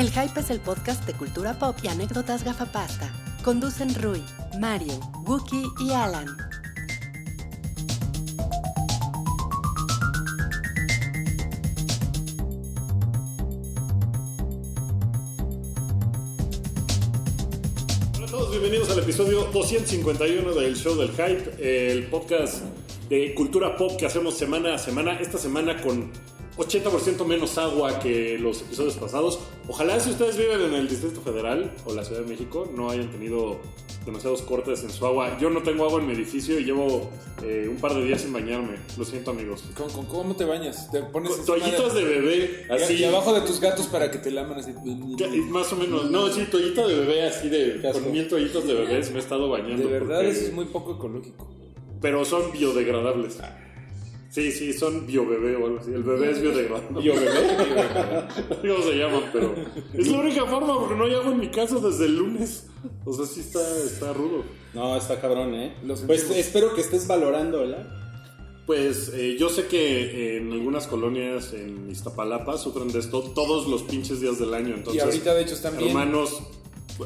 El Hype es el podcast de cultura pop y anécdotas gafapasta. Conducen Rui, Mario, Wookie y Alan. Hola a todos, bienvenidos al episodio 251 del Show del Hype, el podcast de cultura pop que hacemos semana a semana. Esta semana con 80% menos agua que los episodios pasados. Ojalá si ustedes viven en el Distrito Federal o la Ciudad de México no hayan tenido demasiados cortes en su agua. Yo no tengo agua en mi edificio y llevo eh, un par de días sin bañarme. Lo siento amigos. ¿Cómo, cómo- cómo te bañas? Te pones Con Toallitas de bebé, así. y abajo de tus gatos para que te laman así. Más o menos, no, sí, toallita de bebé así de, con mil toallitas de bebés me he estado bañando. De verdad, porque- eso es muy poco ecológico. Pero son biodegradables. Sí, sí, son biobebé o algo así. El bebé es biodegradable. Yo, bebé. No sé cómo se llaman, pero es la única forma porque no agua en mi casa desde el lunes. O sea, sí está, está rudo. No, está cabrón, ¿eh? Pues sentimos. espero que estés valorando, ¿verdad? Pues eh, yo sé que en algunas colonias en Iztapalapa sufren de esto todos los pinches días del año. Entonces, y ahorita, de hecho, están bien.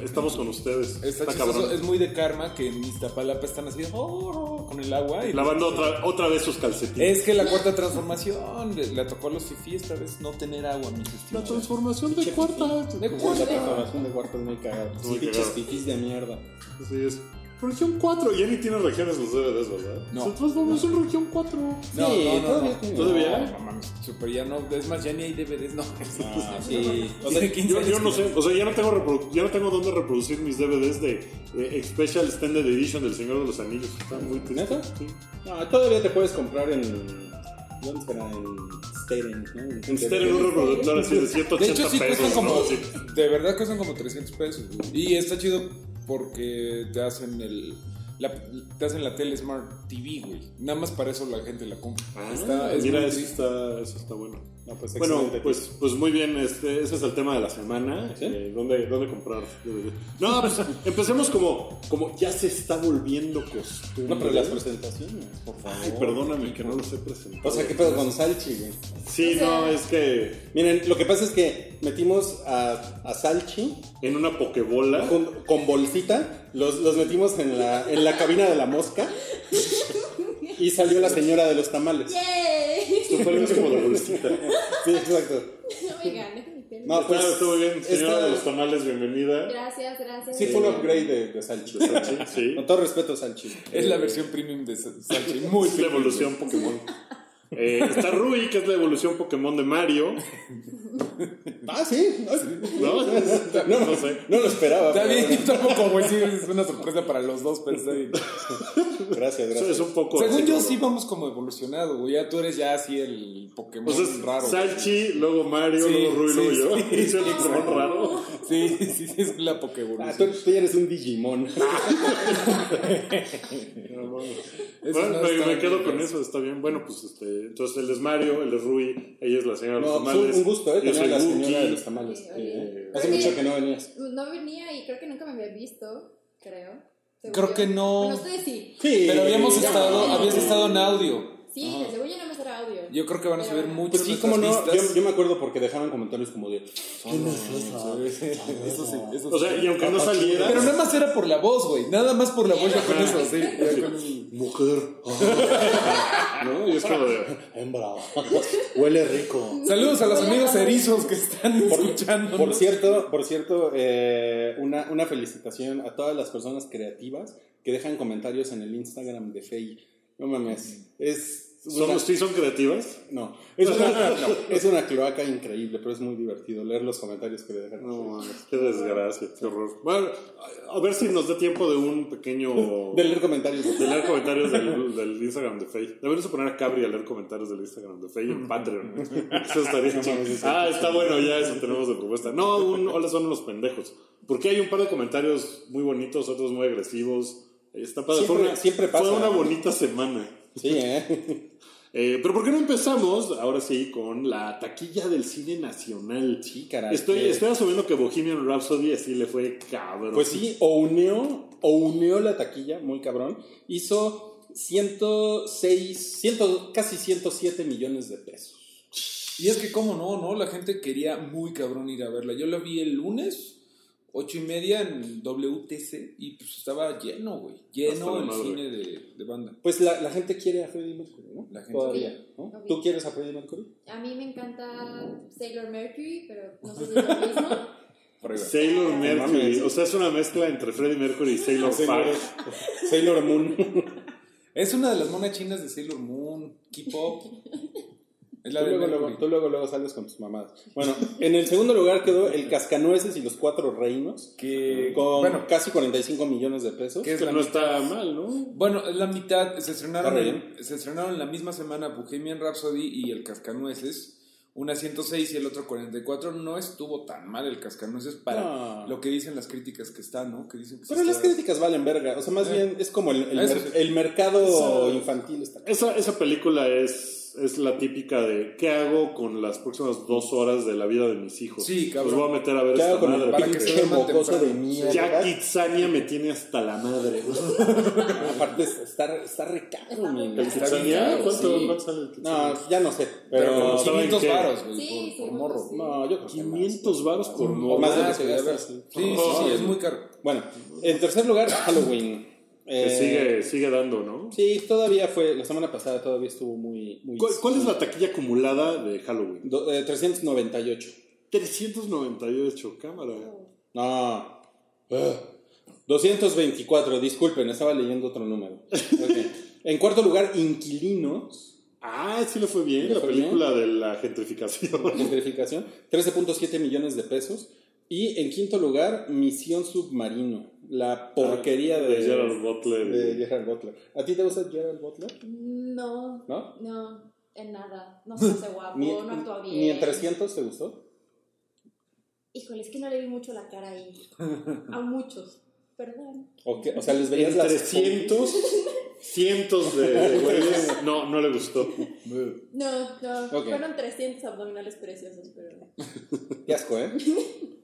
Estamos con ustedes. Está Está, chistoso, cabrón. es muy de karma que en Iztapalapa están así oh, con el agua. Y Lavando otra, otra vez sus calcetines. Es que la cuarta transformación le, le tocó a los fifí esta vez no tener agua, mis La estimados. transformación de cuarta. De La cuarta. transformación de cuarto es muy cagada. Sí, Muy fifís de mierda. Así es. Región 4. Ya ni tiene regiones los DVDs, ¿verdad? No. Se transformó en región 4. No, Sí, no, no, todavía no. tiene. ¿Todavía? No, mames, super ya no. Es más, ya ni hay DVDs, no. Ah, sí. O sea, 15 Yo, no sé, o sea, ya no tengo ya no tengo dónde reproducir mis DVDs de eh, Special Extended Edition del Señor de los Anillos. Están muy tristes. ¿Neta? Sí. No, todavía te puedes comprar en. ¿Dónde será? En Steren, ¿no? En Stereo, en un reproductor así de 180 De hecho, sí pesos. cuestan como. ¿no? Sí. De verdad cuestan como 300 pesos. Y está chido porque te hacen el. la- te hacen la tele Smart TV, güey. Nada más para eso la gente la compra. Ah, Está- es mira, eso está, eso está bueno. No, pues Bueno, excelente. pues, pues muy bien, este, ese es el tema de la semana. ¿Sí? eh, ¿dónde, ¿Dónde comprar? DVD? No, pues empecemos como, como ya se está volviendo costumbre. No, pero las presentaciones, por favor. Ay, perdóname que no los he presentado. O sea, ¿qué pedo con Salchi, güey? Sí, no, es que Miren, lo que pasa es que metimos a, a Salchi en una pokebola. con, con bolsita, los, los metimos en la, en la cabina de la mosca y salió la señora de los tamales. ¡Yay! Fue algo así como de bolsita. Sí, exacto. Oigan, déjenme terminar. No, pues, Está- estuvo bien, señora esta- de los tamales, bienvenida. Gracias, gracias. Sí, fue un upgrade de, de Salchi. Sí. Con todo respeto, Salchi. Es la versión premium de Sa- Salchi. Muy Es la evolución Pokémon. Eh, está Rui, que es la evolución Pokémon de Mario. Ah, sí. ¿No? No, No sé. No lo esperaba. Está pero bien, tampoco, güey. Sí, es una sorpresa para los dos, pero está bien. Gracias, Eso gracias. es un poco. Según así yo, como- sí vamos como evolucionado, güey. Ya tú eres ya así el Pokémon O sea, es raro. Salchi, luego Mario, Sí, luego Rui, sí, luego yo. sí, Es el sí, Pokémon raro. Sí, sí, sí, es la Ah, Pokévolución. tú, tú ya eres un Digimon. Bueno, no me, quedo bien, con eso, está bien. Bueno, pues este, entonces él es Mario, él es Rui, ella es la señora de los tamales. un gusto, ¿eh? Yo Tener a soy la Wookie. señora de los tamales. Sí. Eh, hace Oye. mucho que no venías. No venía y creo que nunca me había visto, creo. Creo yo. que no. Bueno, ustedes sí. Sí. Pero habíamos ya. estado, habías estado en audio. Sí, según yo no me será audio. Yo creo que van a subir mucho Pues sí, como no. Yo, yo me acuerdo porque dejaban comentarios como de. ¿Quién es esa? Eso sí, eso O sea, sí. y aunque no saliera. Pero nada más era por la voz, güey. Nada más por la voz ya con eso, sí. ya con el- Mujer. ¿No? Y es como de. Hembra. Huele rico. Saludos a los amigos erizos que están escuchando. Por cierto, por cierto, eh, una, una felicitación a todas las personas creativas que dejan comentarios en el Instagram de Fey. No mames, es ¿Son, ¿Sí son creativas? no, es una, no, es una cloaca increíble, pero es muy divertido leer los comentarios que le dejan. No, qué desgracia, qué horror. Bueno, a ver si nos da tiempo de un pequeño. De leer comentarios. de leer comentarios del, del Instagram de Faye. Deberíamos poner a Cabri a leer comentarios del Instagram de Faye en Patreon. Eso estaría chido. Ah, está bueno, ya eso tenemos de propuesta. No, un hola son unos pendejos. Porque hay un par de comentarios muy bonitos, otros muy agresivos. Está padre. Siempre- fue una, siempre pasa. Fue una bonita semana. Sí, ¿eh? Eh, pero ¿por qué no empezamos, ahora sí, con la taquilla del cine nacional? Sí, caray. Estoy, Eh, estoy asumiendo que Bohemian Rhapsody así le fue cabrón. Pues sí, o unió, o unió la taquilla, muy cabrón. Hizo 106, 100, casi 107 millones de pesos. Y es que, ¿cómo no? no La gente quería muy cabrón ir a verla. Yo la vi el lunes, ocho y media en WTC, y pues estaba lleno, güey. Lleno el cine de, de banda. Pues la, la gente quiere a Freddie Mercury, ¿no? La gente- Todavía. ¿Tú quieres a Freddie Mercury? A mí me encanta Sailor Mercury, pero no sé si es lo mismo. Sailor No Mercury. O sea, es una mezcla entre Freddie Mercury y Sailor Sailor. Sailor Moon. Es una de las monas chinas de Sailor Moon, K-pop. Es la Tú de luego, luego, Mercury. tú luego, luego sales con tus mamadas. Bueno, en el segundo lugar quedó el Cascanueces y los Cuatro Reinos, Que, con bueno, casi 45 millones de pesos. que es Que la no mitad. está mal, ¿no? Bueno, es la mitad. Se estrenaron, en, se estrenaron la misma semana Bohemian Rhapsody y el Cascanueces. Una 106 y el otro 44. No estuvo tan mal el Cascanueces para No. lo que dicen las críticas que está, ¿no? Que dicen que Pero las está- críticas valen verga. O sea, más Eh. bien es como el, el, mer- mercado infantil. Está Esa, esa película es, es la típica de ¿qué hago con las próximas dos horas de la vida de mis hijos? Sí, cabrón. Los voy a meter a ver ¿Qué hago esta con madre. para que se de mierda? Ya Kitsania me tiene hasta la madre. Aparte, está, está recaro, mi. ¿El Kitsania? ¿Cuánto, Sí. cuánto sale el Kitsania? No, ya no sé. Pero, Pero. como ¿saben 500 qué? varos, güey, Sí, por, por morro. sí. No, yo creo que 500 varos por morro. más de Ah, lo que gastas, veras. sí. Sí, sí, sí, es muy caro. Bueno, en tercer lugar, Halloween. Eh, sigue, sigue dando, ¿no? Sí, todavía fue, la semana pasada todavía estuvo muy... muy ¿Cuál, cuál es la taquilla acumulada de Halloween? Do- eh, 398. 398, cámara. No. Ugh. 224, disculpen, estaba leyendo otro número. En cuarto lugar, Inquilinos. Ah, sí le fue bien, ¿Le la fue película de la gentrificación. Gentrificación. 13.7 millones de pesos. Y en quinto lugar, Misión Submarino. La porquería de, de Gerard Butler. de Gerard Butler. ¿A ti te gusta Gerard Butler? No, ¿No? no, en nada. No se hace guapo, Ni, no actúa bien. ni en 300 te gustó? Híjole, es que no le vi mucho la cara ahí. A muchos. Perdón. ¿O, sea, les veías las 300, cientos de de güeyes. No, no le gustó. No, no. Fueron 300 abdominales preciosos, pero. Qué asco, ¿eh?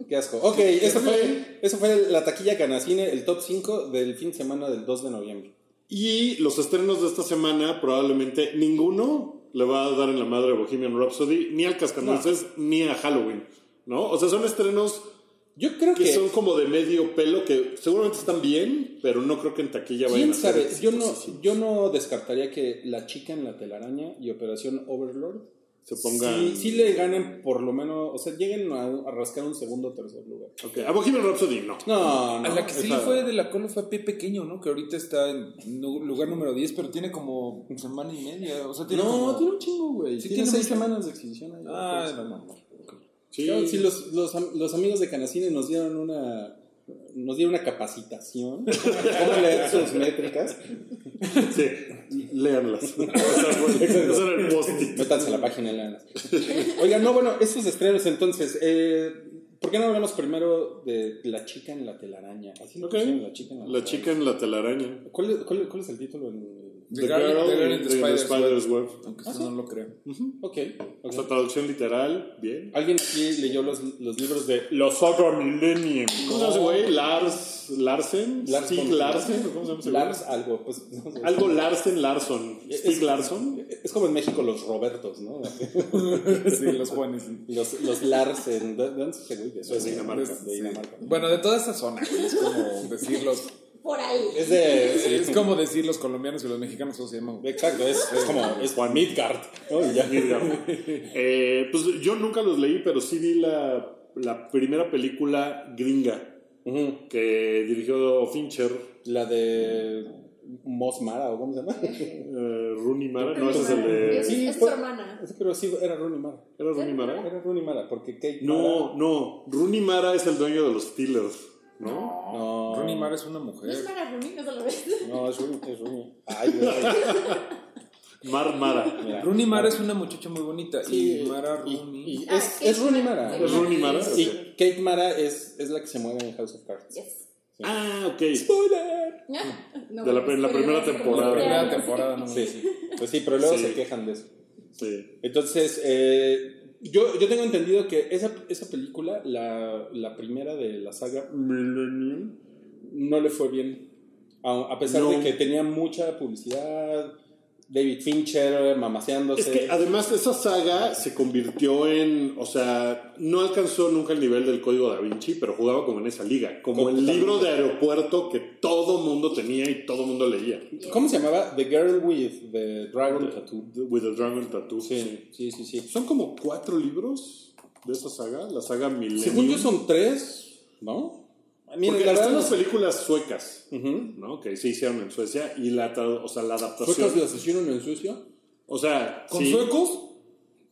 Qué asco. Ok, eso fue, eso fue la taquilla Canacine, el top 5 del fin de semana del 2 de noviembre. Y los estrenos de esta semana, probablemente ninguno le va a dar en la madre a Bohemian Rhapsody, ni al Cascanueces, ni a Halloween. ¿No? O sea, son estrenos Yo creo que que. son como de medio pelo, que seguramente están bien, pero no creo que en taquilla vayan ¿Quién a ser sabe? Yo no, yo no descartaría que La Chica en la Telaraña y Operación Overlord se pongan. sí, sí le ganen por lo menos, o sea, lleguen a, a rascar un segundo o tercer lugar. Ok, A Bohemian Rhapsody no. No, no. A la que sí esa- fue de la cola fue a Pie Pequeño, ¿no? Que ahorita está en lugar número 10, pero tiene como semana y media. O sea, tiene No, como... tiene un chingo, güey. Sí, tiene tiene seis semanas de exhibición. ahí. Ah, no, no, no. Sí. Claro, sí, los, los, los amigos de Canacine nos dieron una nos dieron una capacitación cómo leer sus métricas Sí, léanlas. Eso era el post-it. métanse a la página y léanlas. oigan no bueno estos estrenos entonces eh, ¿por qué no hablamos primero de la chica en la telaraña? Así le Ok. pusieron, la chica en la, La chica en la telaraña. ¿Cuál es, cuál, cuál es el título? En... The Girl- The Girl in the Spider's Spider's Web. Aunque usted no lo crea. Ok, ok. O sea, traducción literal, bien. ¿Alguien aquí leyó los, los libros de Los Saga Millennium. ¿Cómo se llama ese güey? Lars Larsen. Lars Stig Larsen. ¿o ¿Cómo se llama ese? Lars algo? Pues, no sé. Algo Larsen Larson. Es- Stig Larson. Es como en México los Robertos, ¿no? sí, los Juanes. Los, los Larsen. ¿De de dónde es güey? De. Dinamarca. De Dinamarca. Bueno, de toda esa zona, es como decir los... Por ahí. Es de. sí, Es como decir los colombianos y los mexicanos, ¿cómo se llaman? Exacto, es, es como. Es Juan Midgard. ¿no? Y ya. Eh, pues yo nunca los leí, pero sí vi la, la primera película gringa que dirigió Fincher. La de. Mos Mara, ¿o cómo se llama? Eh, Rooney Mara. No, ese es el de. Sí, es su hermana. Pero sí, era Rooney Mara. ¿Era Rooney Mara? Era Rooney Mara, porque Kate No, no. Rooney Mara es el dueño de los Steelers, ¿no? No. Rooney Mara es una No mujer. es Mara Rooney, no se lo ves. No, es Rooney. Es Rooney. Ay, güey. Mar Mara. Mira. Rooney Mara es una muchacha muy bonita. Sí, y Mara Rooney... y Ah, es, es Rooney Mara. ¿Es Rooney Mara? Y. Kate Mara es, es la que se mueve en House of Cards. Yes. Ah, ok. ¡Spoiler! No, De la- bueno, en la primera no temporada. como Primera temporada, no Sí, pues sí, pero luego Sí. se quejan de eso. Sí. Entonces, eh, yo, yo tengo entendido que esa, esa película, la, la primera de la saga Millennium, no le fue bien. A, a pesar No. de que tenía mucha publicidad, David Fincher mamaseándose. Es que además esa saga se convirtió en, o sea, no alcanzó nunca el nivel del código da Vinci, pero jugaba como en esa liga, como el libro de aeropuerto que todo mundo tenía y todo mundo leía. ¿Cómo se llamaba? The Girl with the Dragon Tattoo. With the Dragon Tattoo. Sí, sí, sí, sí. Son como cuatro libros de esa saga, la saga Millennium. Según yo son tres, ¿no? Miren, Porque están las películas suecas. ¿no? Que se hicieron en Suecia y la, o sea, la adaptación. ¿Suecos de asesino en Suecia? O sea, ¿Con sí, suecos?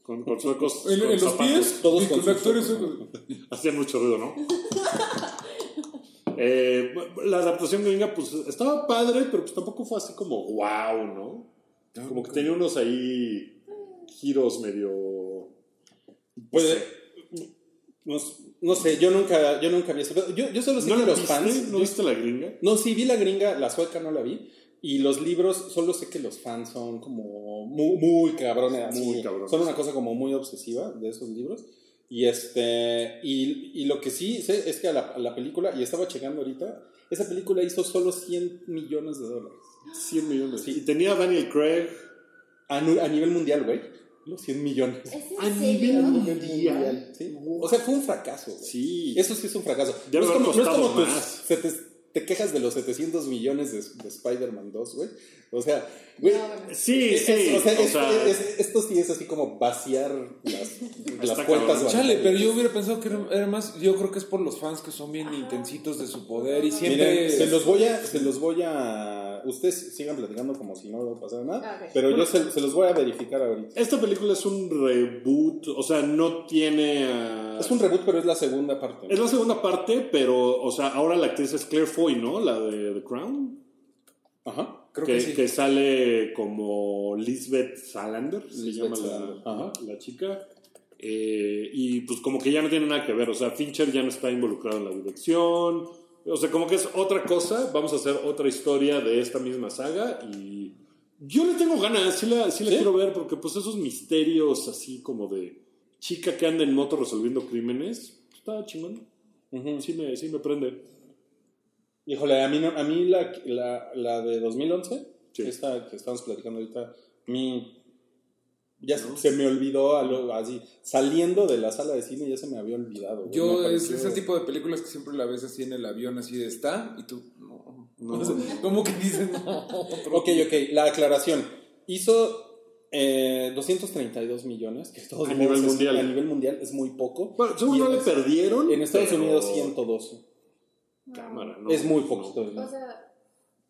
Con, con suecos. ¿En, con en los pies? todos Y con actores suecos. Hacían mucho ruido, ¿no? Eh, la adaptación gringa, pues estaba padre, pero pues tampoco fue así como wow, ¿no? Como que tenía unos ahí giros medio. Puede. No, no sé, yo nunca, yo nunca vi eso. Yo, yo solo sé ¿No que los viste? fans. ¿No yo- viste la gringa? No, sí, vi la gringa, la sueca no la vi. Y los libros, solo sé que los fans son como muy, muy cabrones. Muy cabrones. Son una cosa como muy obsesiva de esos libros. Y este y, y lo que sí sé es que a la, a la película, y estaba checando ahorita, esa película hizo solo 100 millones de dólares. 100 millones. Sí. Y tenía a Daniel Craig. A, a nivel mundial, güey. Los 100 millones. ¿Es en A serio? nivel mundial. sí. O sea, fue un fracaso, güey. Sí. Eso sí es un fracaso. Debe no es como, no es costado como tus más. sete- te quejas de los 700 millones de, de Spider-Man 2, güey. O sea, güey. Sí, es- sí. es- o sea, es- sea, es- esto sí es así como vaciar las, las puertas. Chale, pero yo hubiera pensado que era, era más. Yo creo que es por los fans que son bien intensitos de su poder y siempre. Miren, se los voy a, se los voy a, ustedes sigan platicando como si no pasara nada, Ah, pero yo se, se los voy a verificar ahorita. esta película es un reboot. O sea, no tiene. ah, Es un reboot, pero es la segunda parte. Es la segunda parte, pero, o sea, ahora la actriz es Claire Foy, ¿no? La de The Crown. Ajá. Creo que, que, sí. que sale como Lisbeth Salander, se Lisbeth llama la, Salander, ajá. la chica. Eh, y pues como que ya no tiene nada que ver, o sea, Fincher ya no está involucrado en la dirección. O sea, como que es otra cosa, vamos a hacer otra historia de esta misma saga y yo le tengo ganas, sí la, sí la ¿Sí? quiero ver porque pues esos misterios así como de chica que anda en moto resolviendo crímenes, está chingón, sí me, sí me prende. Híjole, a mí, no- a mí la, la, la de 2011, Sí. esta que estamos platicando ahorita, a mí ya se- se me olvidó a lo- así, saliendo de la sala de cine ya se me había olvidado. güey. Yo es ese tipo de películas que siempre la ves así en el avión, así de está, y tú, no. O sea, como que dices, no. Ok, ok, la aclaración. Hizo eh, 232 millones, que todos A nivel es- mundial. a nivel mundial es muy poco. Bueno, según no le perdieron. En Estados pero- Unidos 112. Cámara, no, es muy no. poquito. O sea,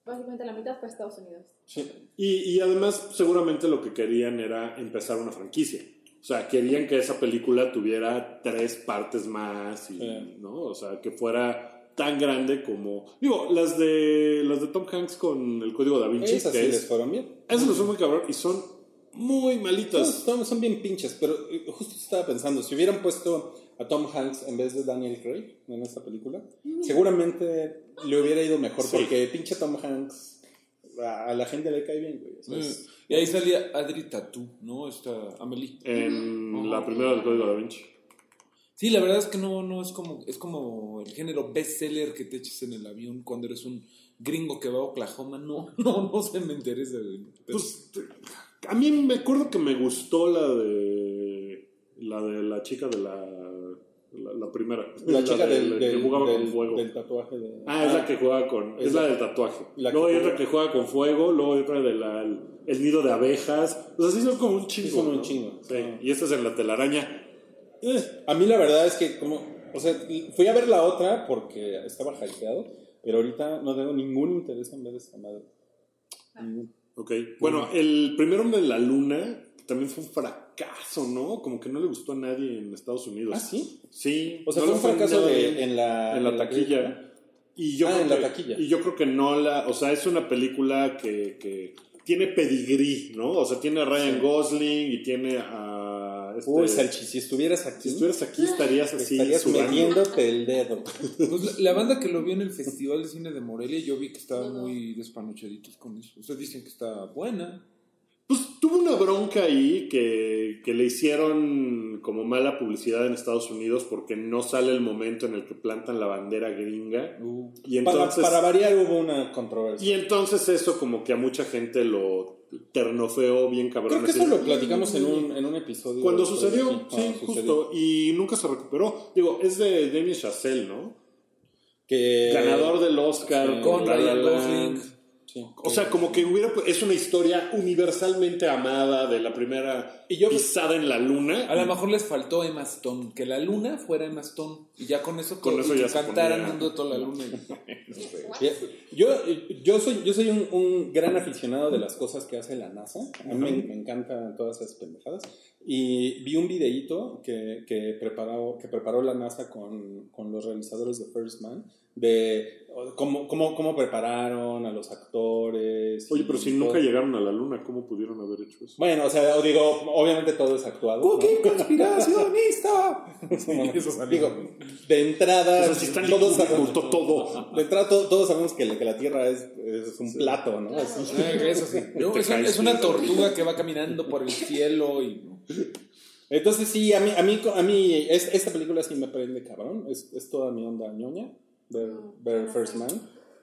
básicamente la mitad fue Estados Unidos. Sí. Y, y además, seguramente lo que querían era empezar una franquicia. O sea, querían que esa película tuviera tres partes más, y, Sí. ¿no? O sea, que fuera tan grande como... Digo, las de, las de Tom Hanks con el código da Vinci, Esas que sí es- les fueron bien. esas lo son muy cabrón y son muy malitas. son- son bien pinches, pero eh, justo estaba pensando, si hubieran puesto a Tom Hanks en vez de Daniel Craig en esta película, seguramente le hubiera ido mejor, Sí. porque pinche Tom Hanks a, a la gente le cae bien, güey. O sea, es- Y ahí salía Adri Tatú, ¿no? Esta Amelie. En Ajá. la primera del código da Vinci. Sí, la verdad es que no, no es como, es como el género bestseller que te eches en el avión cuando eres un gringo que va a Oklahoma. No, no, no se me interesa, güey. Pero- Pues, a mí me acuerdo que me gustó la de... La de la chica de la... La, la primera. la chica de- del, la que del- jugaba del- con fuego. del tatuaje de... Ah, es la que juega con. Es, Es la, la- del tatuaje. luego hay otra que juega con fuego, luego hay otra de la, el, el nido de abejas. O sea, sí son como un chingo. Sí son un ¿no? chingo. Sí, Ah. y esta es en la telaraña. Eh, A mí la verdad es que como, o sea, fui a ver la otra porque estaba hypeado, pero ahorita no tengo ningún interés en ver esta madre. Ningún. ok. Bueno, el primer hombre de la luna también fue un fracaso, ¿no? Como que no le gustó a nadie en Estados Unidos. ¿Ah, sí? Sí. O sea, no fue un fracaso de, en la, en la taquilla. Y yo Ah, creo en la que- taquilla. Y yo creo que no la. O sea, es una película que, que tiene pedigrí, ¿no? O sea, tiene a Ryan Sí. Gosling y tiene a. Este, Uy, Salchi, si estuvieras aquí, si estuvieras aquí estarías así. estarías metiéndote el dedo. Pues la, la banda que lo vio en el Festival de Cine de Morelia, yo vi que estaban muy despanochaditos con eso. Ustedes dicen que está buena. Pues tuvo una bronca ahí que, que le hicieron como mala publicidad en Estados Unidos porque no sale el momento en el que plantan la bandera gringa. Y para, entonces, para variar hubo una controversia. y entonces eso como que a mucha gente lo ternofeo bien cabrón. Creo que eso lo platicamos en un, en un episodio. Cuando Sí, sucedió, cuando sí, sucedió. justo. Y nunca se recuperó. Digo, es de Damien Chazelle, ¿no? Que, Ganador del Oscar. Con Ryan. Gosling. Sí. O sea, como que hubiera. Es una historia universalmente amada de la primera Y yo- pisada en la luna. A lo mejor les faltó Emma Stone, que la luna fuera Emma Stone. Y ya con eso, Con y eso que ya se cantaran ponía- un dueto a la luna. No sé. Yo, yo soy, yo soy un, un gran aficionado de las cosas que hace la NASA. A mí me, me encantan todas esas pendejadas. Y vi un videíto que, que, preparó, que preparó la NASA con, con los realizadores de First Man de cómo, cómo, cómo prepararon a los actores. Oye, pero si todo. nunca llegaron a la luna, ¿cómo pudieron haber hecho eso? Bueno, o sea, digo, obviamente todo es actuado. ¿no? ¡Cookie conspiracionista! Eso salió. Digo, de entrada, O sea, si están todos, ocultó todo. de entrada to- todos sabemos que, la- que la Tierra es, es un plato, ¿no? Eso sí. Es, un- caes, es una sí. tortuga que va caminando por el cielo y. Entonces sí, a mí, a mí, a mí es- esta película sí me prende cabrón, es, es toda mi onda ñoña, ver, ver First Man.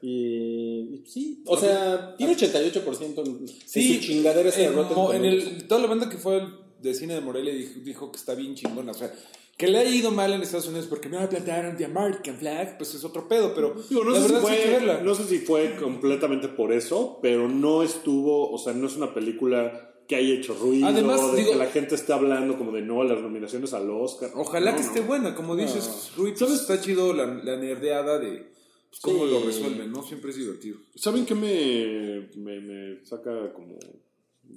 Y, sí, o sea, tiene 88% en, Sí, en su chingadera esa de en, en el, toda la banda que fue de cine de Morelia dijo, dijo que está bien chingona. O sea, que le ha ido mal en Estados Unidos porque no la plantaron de American Flag, pues es otro pedo, pero Digo, no, la sé si verdad fue, verla. no sé si fue completamente por eso, pero no estuvo, o sea, no es una película que haya hecho ruido, Además, de digo- que la gente esté hablando como de no a las nominaciones al Oscar. Ojalá No, que no. esté buena, como dices, Rui, pues, está chido la, la nerdeada de pues, cómo Sí. lo resuelven, ¿no? Siempre es divertido. ¿Saben qué me, me, me saca como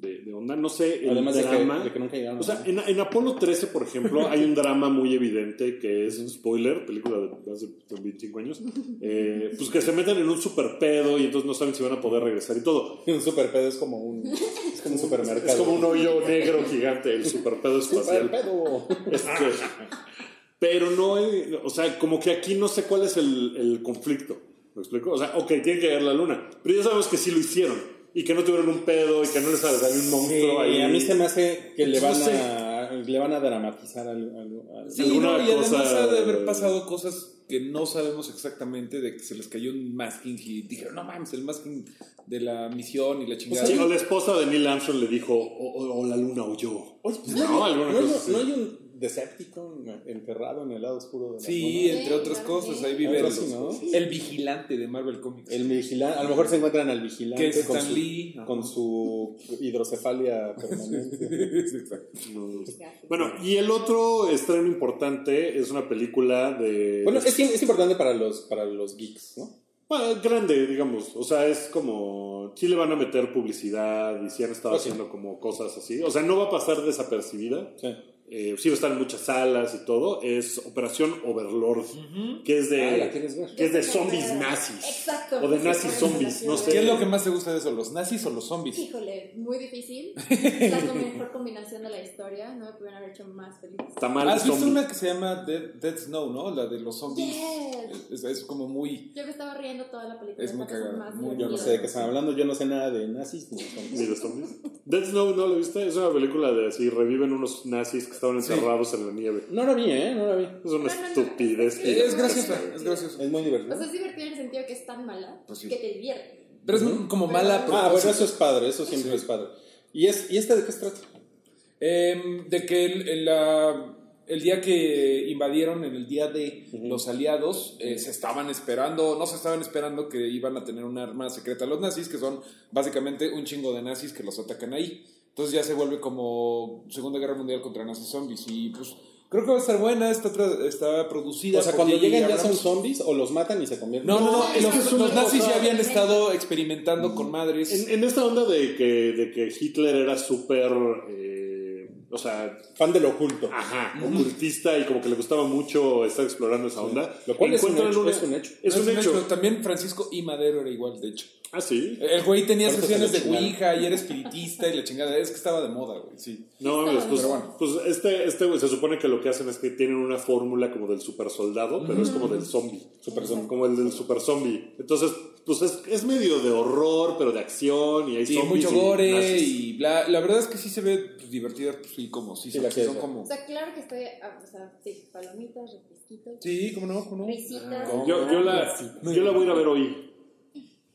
de, de onda? No sé, el Además de que, drama. de que nunca llegaron. O sea, ¿no? en, en Apolo 13, por ejemplo, hay un drama muy evidente que es un spoiler, película de hace 25 años, eh, pues que se meten en un super pedo y entonces no saben si van a poder regresar y todo. un super pedo es como un, es como un supermercado. Es como un hoyo negro gigante, el super pedo super espacial. pedo. Este, pero no, hay- o sea, como que aquí no sé cuál es el, el conflicto. ¿Me explico? O sea, ok, tienen que llegar la luna, pero ya sabemos que sí lo hicieron y que no tuvieron un pedo y que no les salió un monstruo Sí, ahí. a mí se me hace que le No van, sé. a, le van a dramatizar algo. algo-. Sí, Alguna no, y además cosa- ha de haber pasado cosas que no sabemos exactamente de que se les cayó un masking y dijeron, no mames, el masking de la misión y la chingada. Sí, o la esposa de Neil Armstrong le dijo, o, o- o la luna huyó. Oye, pues No, no, alguna no, hay- cosa así. no hay un Decepticon enterrado en el lado oscuro de la Sí, luna? entre otras claro, cosas, ahí vive el, el vigilante de Marvel Comics. El vigilante, a lo mejor se encuentran al vigilante Que es con, Stan su, Lee. con su hidrocefalia permanente. Exacto. Bueno, y el otro estreno importante es una película de... bueno, es, es importante para los, para los geeks, ¿no? Bueno, grande, digamos. O sea, es como. Sí le van a meter publicidad y sí han estado haciendo como cosas así. O sea, no va a pasar desapercibida. Sí. Eh, sí estar en muchas salas y todo. Es Operación Overlord, que es de. Ah. Que es de zombies nazis. Exacto. O de nazis zombies, no sé. ¿Qué es lo que más te gusta de eso, los nazis o los zombies? Híjole, muy difícil. Es la mejor combinación de la historia. No me pudieron haber hecho más feliz. Tamal ¿Has visto una que se llama Dead, Dead Snow, no? La de los zombies. Yes. Es, es como muy... Yo me estaba riendo toda la película. Es muy cagada, Yo no sé de qué están hablando, yo no sé nada de nazis ni zombies. Ni de zombies. Dead Snow, ¿no lo viste? Es una película de así, reviven unos nazis que estaban encerrados en la nieve. No la vi, ¿eh? No la vi. Es una No, no, no, estupidez. es graciosa, es graciosa. Es muy O divertido. sea, es divertido en el sentido que es tan mala Pues sí. que te divierte. Pero es como mala. a Ah, bueno, eso es padre, eso siempre es padre. ¿Y, es, ¿Y este de qué se trata? Em, de que el, el, la- el día que invadieron, en el día de los aliados, eh, se estaban esperando, no se estaban esperando que iban a tener una arma secreta los nazis, que son básicamente un chingo de nazis que los atacan ahí. Entonces ya se vuelve como Segunda Guerra Mundial contra nazis zombies. Y pues creo que va a estar buena, está, está producida. O sea, cuando llegan ya son zombies o los matan y se convierten No, no, no, es los, que es los una nazis cosa- ya habían estado experimentando con madres. En, en esta onda de que, de que Hitler era súper. eh, o sea, Fan del oculto. ajá, ocultista y como que le gustaba mucho estar explorando esa onda. Lo cual es un Encuentran hecho, una- es un hecho. Es No, un hecho. También Francisco y Madero era igual, de hecho. Ah, sí. El güey tenía sesiones se de. Ouija y era espiritista y la chingada. Es que estaba de moda, güey, sí. No, Está pues, pues, bueno. pues este, este güey, se supone que lo que hacen es que tienen una fórmula como del super soldado, pero es como del zombie. Super zombie. Como el del super zombie. Entonces, pues es, es medio de horror, pero de acción y hay Sí, zombies. mucho y gore nazis. y bla. La verdad es que sí se ve pues, divertida, pues, sí, como, sí, Sí, son, quiero son como... O sea, claro que estoy. ah, O sea, sí, palomitas, refresquitos, Sí, cómo no, cómo no. risitas. ¿Cómo? Yo, yo, la, yo la voy a ir a ver hoy.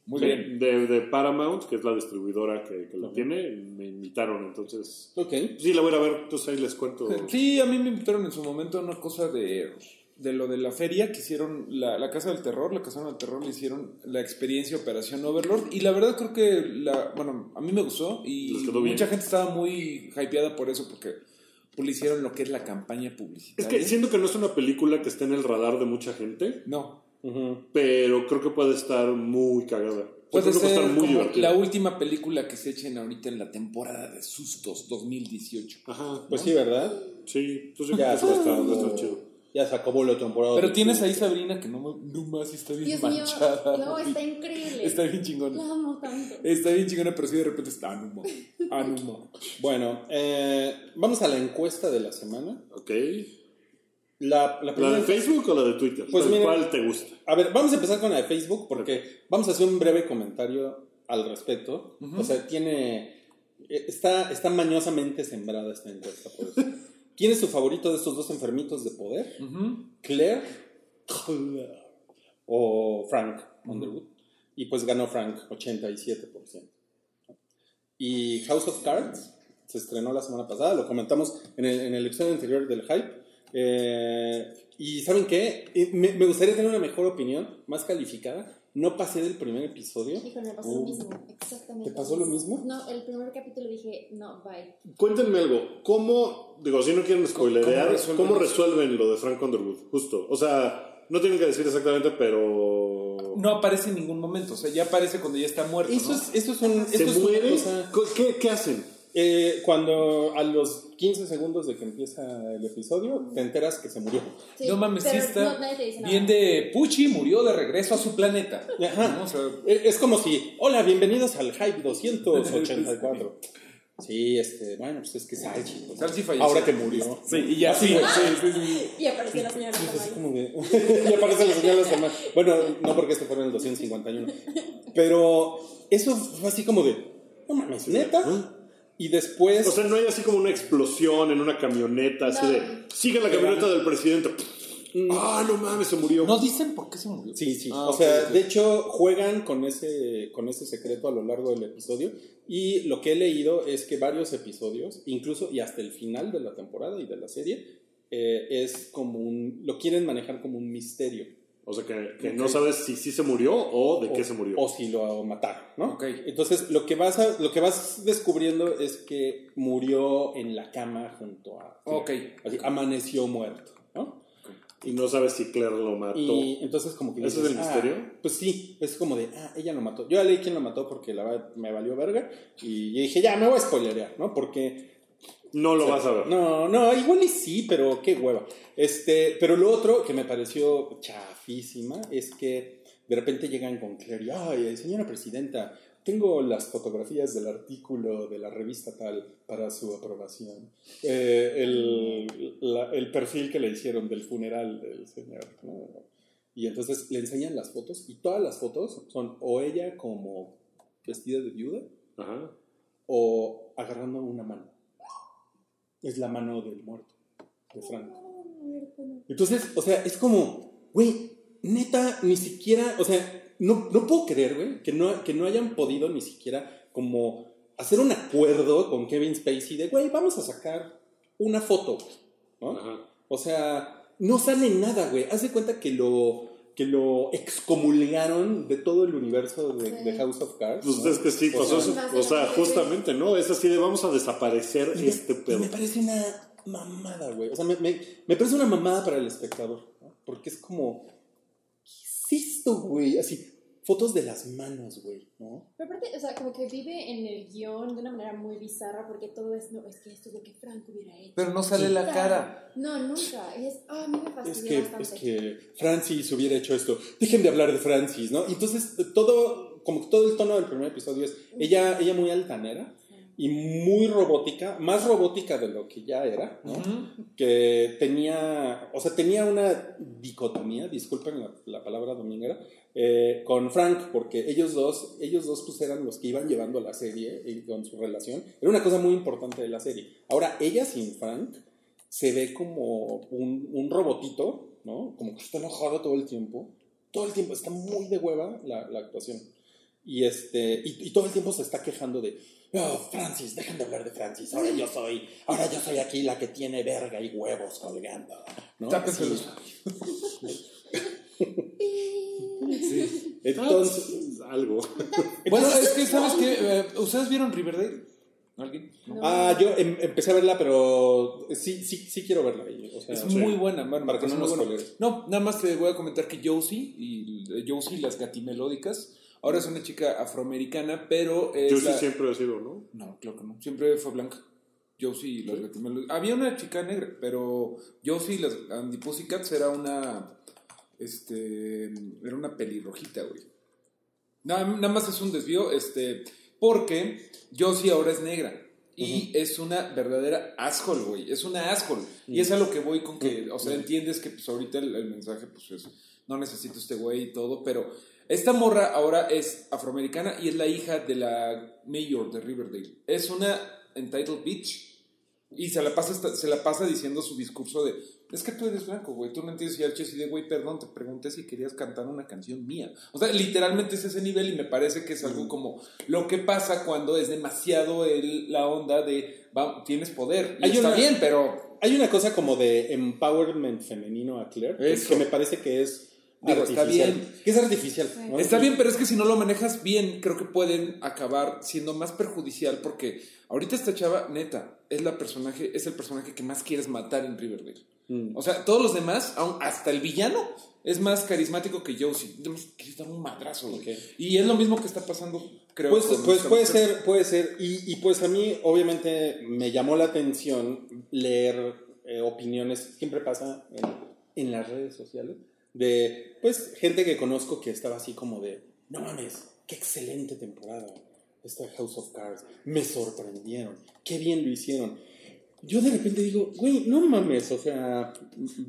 Muy Sí, bien. De, de Paramount, que es la distribuidora que, que la tiene, me invitaron, entonces... Ok. Sí, la voy a ver, entonces ahí les cuento. Sí, a mí me invitaron en su momento a una cosa de, de lo de la feria que hicieron, la, la Casa del Terror, la Casa del Terror le hicieron la experiencia Operación Overlord y la verdad creo que, la, bueno, a mí me gustó y Les quedó bien. mucha gente estaba muy hypeada por eso porque pues, le hicieron lo que es la campaña Es publicitaria. que siento que no es una película que esté en el radar de mucha gente, No, Pero creo que puede estar muy cagada. Puede creo que ser como divertida. la última película que se echen ahorita en la temporada de sustos 2018. Ajá, Pues sí, ¿verdad? sí, entonces Ya creo que está, estar se chido. Ya se acabó la temporada. Pero tienes ahí Sabrina que no, más está bien Dios mío, manchada. no, está increíble. Está bien chingona. La amo tanto. Está bien chingona, pero sí de repente está Anuma. Anuma. Bueno, eh, vamos a la encuesta de la semana. Ok. La, la ¿La primera de Facebook o la de Twitter? Pues ¿Cuál- mira- ¿Cuál te gusta? A ver, vamos a empezar con la de Facebook porque vamos a hacer un breve comentario al respecto. O sea, tiene. eh, Está, está mañosamente sembrada esta encuesta. Por eso. ¿Quién es su favorito de estos dos enfermitos de poder? Ujú. ¿Claire o Frank Underwood? Y pues ganó Frank, 87%. Y House of Cards se estrenó la semana pasada, lo comentamos en el, en el episodio anterior del Hype. Eh, y ¿saben qué? Eh, Me, me gustaría tener una mejor opinión, más calificada. No pasé del primer episodio. Híjole, me pasó Uh. lo mismo. Exactamente. ¿Te pasó lo mismo? No, el primer capítulo dije, no, bye. Cuéntenme algo. ¿Cómo, digo, si no quieren spoilerear, ¿Cómo ¿cómo resuelven resuelven, lo de Frank Underwood? Justo. O sea, no tienen que decir exactamente, pero. No aparece en ningún momento. O sea, ya aparece cuando ya está muerto. Eso ¿no? es, eso es, un, ¿Se eso es una muere? cosa- Co- ¿Qué, ¿Qué hacen? Eh, cuando a los 15 segundos de que empieza el episodio, te enteras que se murió. Sí, no mames, sí está. no, bien de Pucci murió de regreso a su planeta. Ajá. ¿no? O sea, Es como si, hola, bienvenidos al Hype 284. Sí, este, bueno, pues es que Salchi. pues, Salchi falleció. Ahora que murió. Sí, y ya sí, sí, sí, sí. Y apareció la señora de. y aparecen los señales de mar. Bueno, no porque este fuera en el 251. Pero eso fue así como de. No mames, neta. Y después. O sea, no hay así como una explosión en una camioneta, así No. de. Sigue la camioneta del presidente. Ah, no mames, se murió. ¿No dicen por qué se murió? Sí, sí. Ah, o sea, de hecho, juegan con ese, con ese secreto a lo largo del episodio. Y lo que he leído es que varios episodios, incluso y hasta el final de la temporada y de la serie, eh, es como un. Lo quieren manejar como un misterio. O sea, que, que no sabes si sí se murió o de o, qué se murió. O si lo mataron, ¿no? Ok. Entonces, lo que, vas a- lo que vas descubriendo es que murió en la cama junto a. Ok. Así, amaneció muerto, ¿no? Y no sabes si Claire lo mató. Y entonces como que ¿Ese dices, es el "Ah, misterio? pues sí, es como de, ah, ella lo mató. Yo ya leí quién lo mató porque la verdad me valió verga. Y dije, ya, me voy a spoilerear, ¿no? Porque No lo vas a ver. no, no, igual y sí, pero qué hueva. Este, pero lo otro que me pareció chafísima es que de repente llegan con Claire y, ay, señora presidenta, tengo las fotografías del artículo de la revista tal para su aprobación. Eh, el, la- el perfil que le hicieron del funeral del señor. ¿no? Y entonces le enseñan las fotos y todas las fotos son o ella como vestida de viuda Ajá. o agarrando una mano. Es la mano del muerto, de Frank. Entonces, o sea, es como, güey, neta, ni siquiera, o sea, no, no puedo creer, güey, que no, que no hayan podido ni siquiera como hacer un acuerdo con Kevin Spacey de, güey, vamos a sacar una foto, ¿no? Ajá. O sea, no sale nada, güey. Haz de cuenta que lo, que lo excomulgaron de todo el universo de, House of Cards. Pues ¿no? es que sí, O pues sea, o justamente, ¿no? Es así de vamos a desaparecer Y este pedo. me parece una mamada, güey. O sea, me, me- me parece una mamada para el espectador. ¿no? Porque es como, ¿qué es esto, güey? Así, fotos de las manos, güey, ¿no? Pero aparte, o sea, como que vive en el guion de una manera muy bizarra porque todo es, no, es que esto es lo que Frank hubiera hecho. Pero no sale la cara. No, nunca. Y es, ah, a mí me Es fastidia que, bastante. es que Francis hubiera hecho esto. Dejen de hablar de Francis, ¿no? Y entonces, todo, como que todo el tono del primer episodio es ella, ella muy altanera y muy robótica, más robótica de lo que ya era, ¿no? Ujú. que tenía, o sea, tenía una dicotomía, disculpen la, la palabra dominguera, eh, con Frank, porque ellos dos, ellos dos pues eran los que iban llevando la serie y con su relación. Era una cosa muy importante de la serie. Ahora, ella sin Frank se ve como un, un robotito, ¿no? Como que está enojado todo el tiempo. Todo el tiempo, está muy de hueva la, la actuación. Y, este, y, y todo el tiempo se está quejando de, oh, Francis, dejen de hablar de Francis, ahora yo soy, ahora yo soy aquí la que tiene verga y huevos colgando. ¿no? Tápense los- Sí. Entonces, Algo. Bueno, es que, ¿sabes qué? Eh, ¿Ustedes vieron Riverdale? ¿Alguien? No. ah, yo em- empecé a verla, pero sí, sí, sí quiero verla. ahí, O sea, Es muy buena, bueno, Para que no nos. No, nada más te voy a comentar que Josie y eh, Josie las gatimelódicas ahora es una chica afroamericana, pero es Yo sí la- siempre he sido, ¿no? No, claro que no. Siempre fue blanca. Josie y las gatimelódicas. Había una chica negra, pero Josie y las Andy Pussycats era una este era una pelirrojita, güey. Nada, nada más es un desvío, este, porque Josie ahora es negra. Y es una verdadera asshole, güey. Es una asshole. Y es a lo que voy con que, o sea, entiendes que pues ahorita el, el mensaje, pues es, no necesito este güey y todo, pero esta morra ahora es afroamericana y es la hija de la mayor de Riverdale. Es una entitled bitch. Y se la pasa, se la pasa diciendo su discurso de, es que tú eres blanco, güey, tú no entiendes y Archie así de, güey, perdón, te pregunté si querías cantar una canción mía. O sea, literalmente es ese nivel y me parece que es algo como lo que pasa cuando es demasiado el, la onda de, va, tienes poder. Y Hay está una- bien, pero Hay una cosa como de empowerment femenino a Claire, Eso. que me parece que es Digo, está bien. Que es artificial. ¿no? Está bien, pero es que si no lo manejas bien, creo que pueden acabar siendo más perjudicial porque ahorita esta chava, neta, es la personaje, es el personaje que más quieres matar en Riverdale. Mm. O sea, todos los demás, aun- hasta el villano, es más carismático que Josie. Quieres dar un madrazo, güey. Y es lo mismo que está pasando, creo. Pues, pues puede mujer. ser, puede ser. Y, y pues a mí, obviamente, me llamó la atención leer eh, opiniones, siempre pasa en, en las redes sociales, de pues gente que conozco que estaba así como de, no mames, qué excelente temporada esta House of Cards, me sorprendieron, qué bien lo hicieron. Yo de repente digo, güey, no mames, o sea,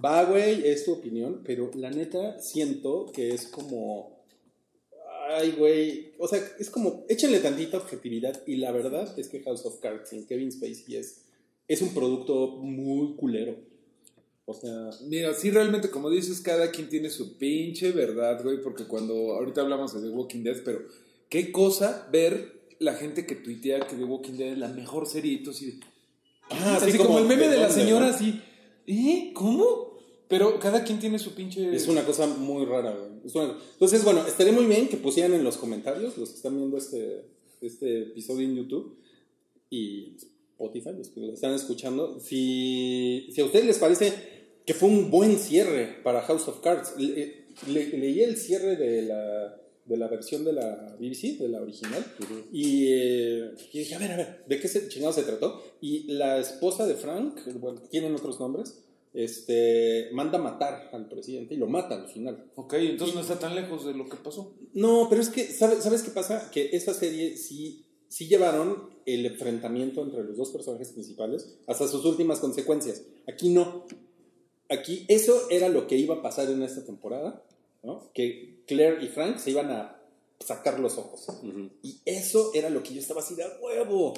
va, güey, es tu opinión, pero la neta siento que es como, ay, güey, o sea, es como, échenle tantita objetividad y la verdad es que House of Cards en Kevin Spacey es, es un producto muy culero. O sea, Mira, sí, realmente, como dices, cada quien tiene su pinche verdad, güey, porque cuando ahorita hablamos de The Walking Dead, pero qué cosa ver la gente que tuitea que The Walking Dead es la mejor serie y tú así de- Ah, así sí, como, como, el meme ¿de de la señora no? así, ¿eh? ¿Cómo? Pero cada quien tiene su pinche... es una cosa muy rara, güey. Una- Entonces, bueno, estaría muy bien que pusieran en los comentarios, los que están viendo este, este episodio en YouTube y Spotify, los que lo están escuchando, si, si a ustedes les parece que fue un buen cierre para House of Cards. Le- le- leí el cierre de la, de la versión de la BBC, de la original, y, eh, y dije, a ver, a ver, ¿de qué se, chingado se trató? Y la esposa de Frank, bueno, tienen otros nombres, este, manda matar al presidente y lo mata al final. Ok, entonces no está tan lejos de lo que pasó. No, pero es que, ¿sabes, ¿sabes qué pasa? Que esta serie sí, sí llevaron el enfrentamiento entre los dos personajes principales hasta sus últimas consecuencias. Aquí no. Aquí eso era lo que iba a pasar en esta temporada, ¿no? Que Claire y Frank se iban a sacar los ojos. Y eso era lo que yo estaba así de a huevo.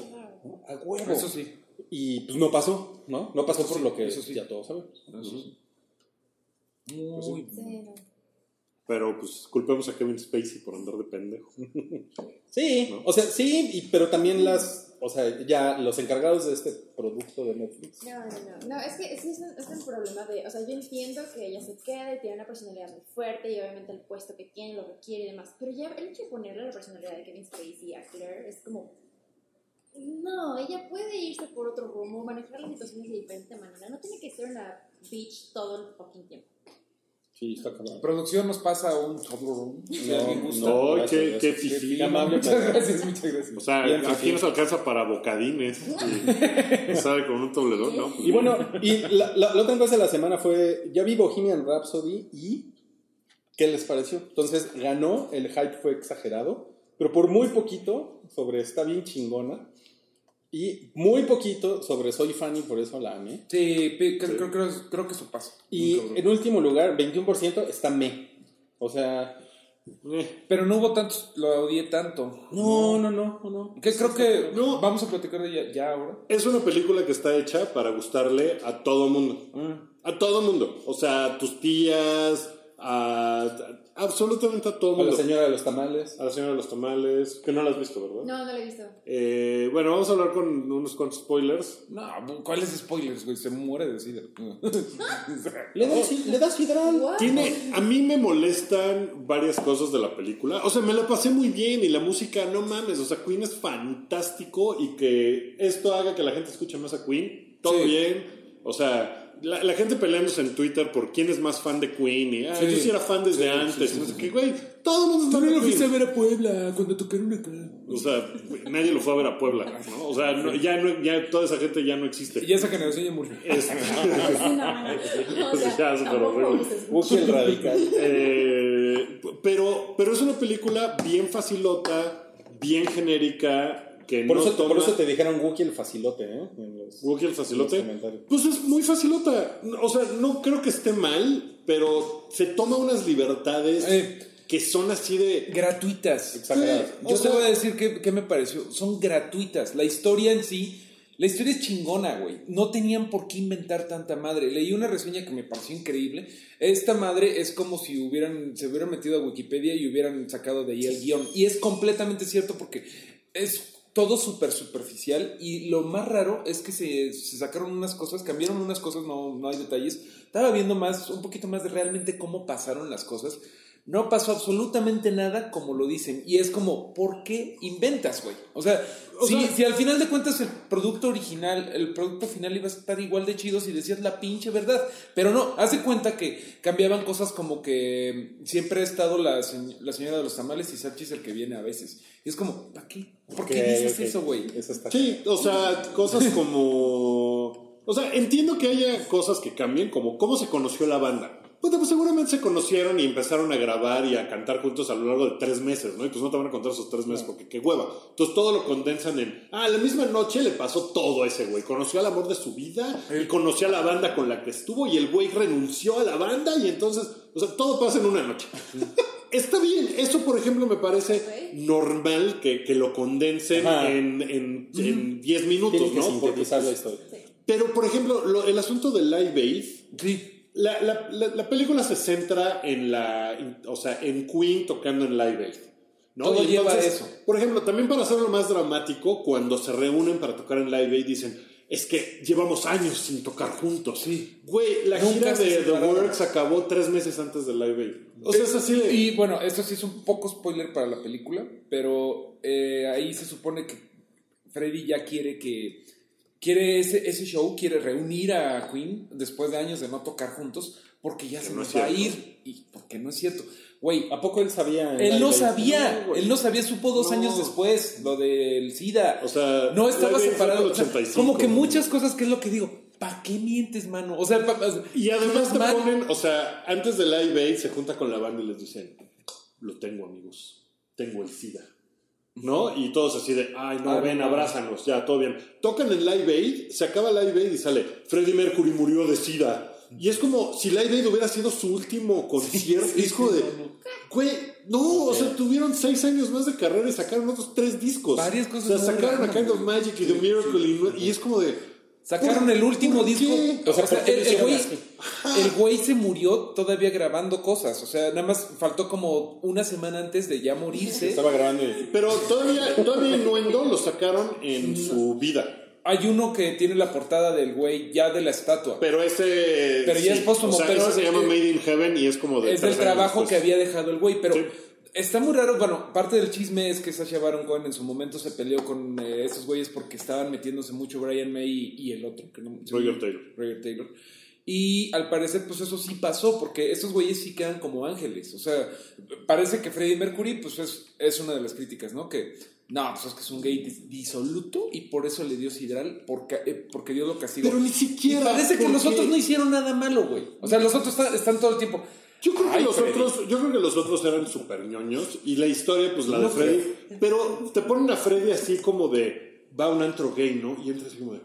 ¿no? A huevo. Eso sí. Y pues no pasó, ¿no? No pasó Eso por sí, lo que eso sí. ya todos sabemos. Eso sí. Muy Sí, no. Pero pues culpemos a Kevin Spacey por andar de pendejo. Sí, ¿No? o sea, sí, y- pero también las, o sea, ya los encargados de este producto de Netflix. No, no, no. No, es que sí es, un- problema de. O sea, yo entiendo que ella se queda y tiene una personalidad muy fuerte y obviamente el puesto que tiene lo requiere y demás. Pero ya el hecho de ponerle la personalidad de Kevin Spacey a Claire es como. No, ella puede irse por otro rumbo, manejar las situaciones de diferente manera. No tiene que ser una bitch todo el fucking tiempo. Sí, está cabrón. Producción nos pasa un room. Si No, alguien gusta. No, gracias, qué, gracias. qué Qué fifí. amable. Muchas gracias, muchas gracias. O sea, Bien aquí nos alcanza para bocadines. Y, ¿Sabe? Con un tobledón, ¿no? Y bueno, y la, la- la otra cosa de la semana fue, ya vi Bohemian Rhapsody y ¿qué les pareció? Entonces ganó, el hype fue exagerado, pero por muy poquito sobre está bien chingona y muy poquito sobre soy fan y por eso la amé. Sí, creo, creo, creo, creo que eso pasa. Y en último lugar, 21% está me. O sea, eh, Pero no hubo tantos, lo odié tanto. no, no, no, no. no. Que creo que No. vamos a platicar de ella ya ahora. es una película que está hecha para gustarle a todo mundo. Mm. A todo mundo. O sea, a tus tías, a, absolutamente a todo A la mundo. señora de los tamales. A la señora de los tamales, que no la has visto, ¿verdad? No, no lo he visto. Eh, bueno, vamos a hablar con unos cuantos spoilers. No, ¿cuáles spoilers, güey? Se muere de sida. Le das, le das hidral. What? Tiene, a mí me molestan varias cosas de la película. O sea, me la pasé muy bien y la música, no mames. O sea, Queen es fantástico y que esto haga que la gente escuche más a Queen, todo Sí. bien. O sea, la, la gente peleándose en Twitter por quién es más fan de Queen y, ah, Sí. yo sí era fan desde Sí, antes. sí, sí, no sé sí. qué, güey, todo el mundo es fan no de lo fuiste a Queen. ver a Puebla cuando tocaron acá. O sea, nadie lo fue a ver a Puebla, ¿no? O sea, no- ya, no, ya toda esa gente ya no existe. Y esa generación ya murió. Sea, Ya, súper radical. Eh, pero, pero es una película bien facilota, bien genérica, que Por, no eso, toma... por eso te dijeron Wookiee el facilote, ¿eh? En los- Wookiee el facilote. Pues es muy facilota. O sea, no creo que esté mal, pero se toma unas libertades Eh. que son así de... Gratuitas. Exageradas. Yo te voy a decir qué, qué me pareció. Son gratuitas. La historia en sí, la historia es chingona, güey. No tenían por qué inventar tanta madre. Leí una reseña que me pareció increíble. Esta madre es como si hubieran, se hubieran metido a Wikipedia y hubieran sacado de ahí el guion. Y es completamente cierto porque es todo súper superficial. Y lo más raro es que se, sacaron unas cosas, cambiaron unas cosas, no, no hay detalles. Estaba viendo más, un poquito más de realmente cómo pasaron las cosas. No pasó absolutamente nada como lo dicen. Y es como, ¿por qué inventas, güey? O sea, O si, sea- si al final de cuentas el producto original, el producto final iba a estar igual de chido si decías la pinche verdad. Pero no, hace cuenta que cambiaban cosas como que siempre ha estado la, se- la señora de los tamales y Sachi es el que viene a veces. Y es como, ¿para qué? ¿Por qué dices ok. eso, güey? Eso está. Sí, o sea, cosas como... O sea, entiendo que haya cosas que cambien, como cómo se conoció la banda. Pues seguramente se conocieron y empezaron a grabar y a cantar juntos a lo largo de tres meses, ¿no? Y pues no te van a contar esos tres meses porque qué hueva. Entonces todo lo condensan en, ah, la misma noche le pasó todo a ese güey. Conoció al amor de su vida y conoció a la banda con la que estuvo y el güey renunció a la banda y entonces, o sea, todo pasa en una noche. Está bien, eso por ejemplo me parece normal que, que lo condensen Ajá. en, en, en 10 minutos, Tiene que ¿no? Porque, la historia. pero por ejemplo, lo- el asunto del Live Aid, Sí. La, la, la, la película se centra en la, o sea, en Queen tocando en Live Aid. ¿no? Todo Y lleva a eso. Por ejemplo, también para hacerlo más dramático, cuando se reúnen para tocar en Live Aid dicen, es que llevamos años sin tocar juntos. Sí. Güey, la Nunca gira de The. Works acabó tres meses antes de Live Aid. O sea, es así de... Y bueno, esto sí es un poco spoiler para la película, pero eh, ahí se supone que Freddy ya quiere que. Quiere ese, ese show, quiere reunir a Queen después de años de no tocar juntos, porque ya Que se no nos va a ir. Y porque no es cierto. Güey, ¿A poco él sabía? él no sabía, No, él no sabía, supo dos No. años después, lo del SIDA. O sea, no estaba separado. en el o sea, 85. como que muchas cosas que es lo que digo. ¿Para qué mientes, mano? O sea, pa- pa- Y además te ponen, o sea, antes de Live Aid se junta con la banda y les dicen, lo tengo amigos, tengo el SIDA. ¿No? Y todos así de, ay, no, ven, no. abrázanos, ya, todo bien. Tocan en Live Aid, se acaba Live Aid y sale, Freddie Mercury murió de SIDA. Y es como si Live Aid hubiera sido su último concierto. sí, sí, de, no. güey, no, o sea, tuvieron seis años más de carrera y sacaron otros tres discos. Varias cosas O sea, sacaron a Kind of. Magic y The Miracle y es como de, Sacaron el último ¿Por disco. qué? O sea, O sea, ¿por qué el, güey, así? el güey se murió todavía grabando cosas. O sea, nada más faltó como una semana antes de ya morirse. Estaba grabando y... Pero todavía, todavía Innuendo lo sacaron en su vida. Hay uno que tiene la portada del güey ya de la estatua. Pero ese. Pero ya es póstumo, O sea, pero ese se llama eh, Made in Heaven y es como de. es del trabajo después. que había dejado el güey. Pero Sí. Está muy raro. Bueno, parte del chisme es que Sasha Baron Cohen en su momento se peleó con eh, esos güeyes porque estaban metiéndose mucho Brian May y, y el otro. Que no, Roger Taylor. Roger Taylor. Y al parecer, pues eso sí pasó, porque estos güeyes sí quedan como ángeles. O sea, parece que Freddie Mercury, pues es, es una de las críticas, ¿no? Que, no, pues es que es un gay dis- disoluto y por eso le dio sidral, porque, eh, porque Dios lo castigó. Pero ni Y siquiera. parece que los otros no hicieron nada malo, güey. O sea, los otros están todo el tiempo. Yo creo, que los Freddy. otros, yo creo que los otros eran super ñoños y la historia, pues la No de Freddy. Pero te ponen a Freddy así como de. Va a un antro gay, ¿no? Y entra así como de.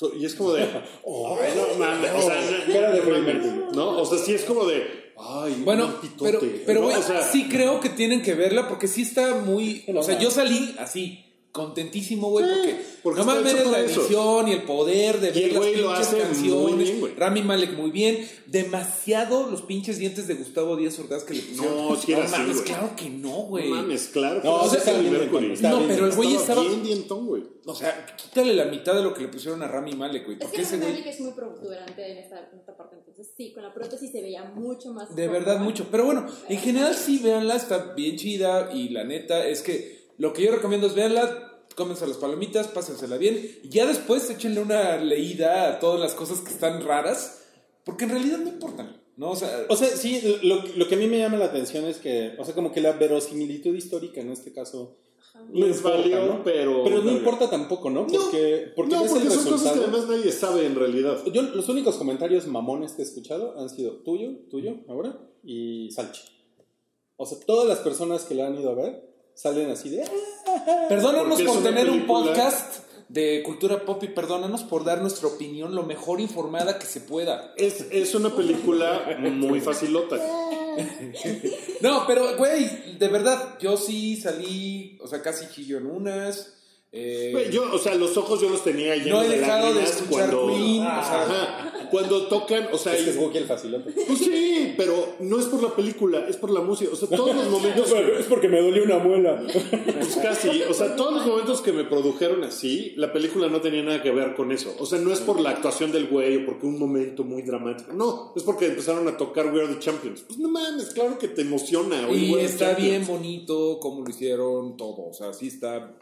"Oh". Y es como de. Ay, no mames. O sea, Cara de Freddie. ¿no? O sea, sí es como de. Ay, Bueno, pitote", pero, pero ¿no? güey, O sea, sí creo que tienen que verla porque sí está muy... O sea, yo salí así, contentísimo, güey, porque, porque no está mames hecho la edición y el poder de Y ver el las lo pinches muy canciones. bien, güey. Rami Malek muy bien. Demasiado los pinches dientes de Gustavo Díaz Ordaz que le pusieron. No, sí era así, mames, claro que no, güey. No mames, claro. que No, no o sea, bien No, bien pero el güey Estaba bien dientón, güey. O sea, quítale la mitad de lo que le pusieron a Rami Malek, güey. Es Porque que ese. Malek es muy protuberante en esta, en esta parte, entonces sí, con la prótesis se veía mucho más. De verdad, mucho. Pero bueno, en general sí, véanla, está bien chida. Y la neta es que lo que yo recomiendo es véanla, cómense las palomitas, pásensela bien. Y ya después échenle una leída a todas las cosas que están raras, porque en realidad no importan. ¿no? O sea, O sea, sí, lo, lo que a mí me llama la atención es que, o sea, como que la verosimilitud histórica en este caso. no Les importa, valió, ¿no? pero- Pero no importa tampoco, ¿no? Porque, porque no, porque son cosas que además nadie sabe en realidad. Yo, los únicos comentarios mamones que he escuchado han sido tuyo, tuyo, ahora, y Salchi. O sea, todas las personas que la han ido a ver salen así de. "Ah". perdónanos por tener un podcast de cultura pop y perdónanos por dar nuestra opinión lo mejor informada que se pueda. Es, es una película muy facilota. No, pero, güey, de verdad, yo sí salí, o sea, casi chillo en unas. eh, Güey, Yo, o sea, los ojos yo los tenía llenos no he de dejado de escuchar cuando, Queen, o sea, Ajá, cuando tocan, o sea, Es que es el facilote. pues sí, pero no es por la película, es por la música. O sea, todos los momentos, es porque me dolió una muela. pues casi, o sea, todos los momentos que me produjeron así, la película no tenía nada que ver con eso. O sea, no es por la actuación del güey o porque un momento muy dramático. No, es porque empezaron a tocar We Are the Champions. Pues no mames, claro que te emociona. Y We Are the está Champions. bien bonito cómo lo hicieron todo. O sea, sí está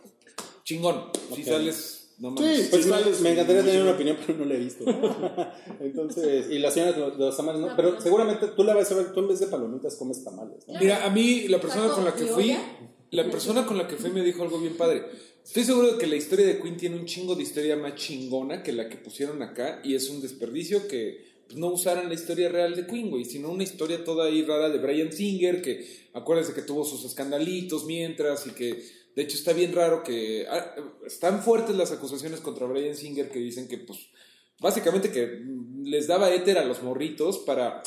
chingón. Si Ok. sales, no Sí. Pues Sí, me, encantaría tener una opinión, pero no la he visto. Entonces, y la señora de los tamales, ¿no? Pero seguramente tú la vas a ver, tú en vez de palomitas comes tamales, ¿no? Mira, a mí la persona con la que fui, la persona con la que fui me dijo algo bien padre. Estoy seguro de que la historia de Queen tiene un chingo de historia más chingona que la que pusieron acá y es un desperdicio que pues, no usaran la historia real de Queen, güey, sino una historia toda ahí rara de Brian Singer que acuérdense que tuvo sus escandalitos mientras y que de hecho está bien raro que ah, están fuertes las acusaciones contra Brian Singer que dicen que pues básicamente que les daba éter a los morritos para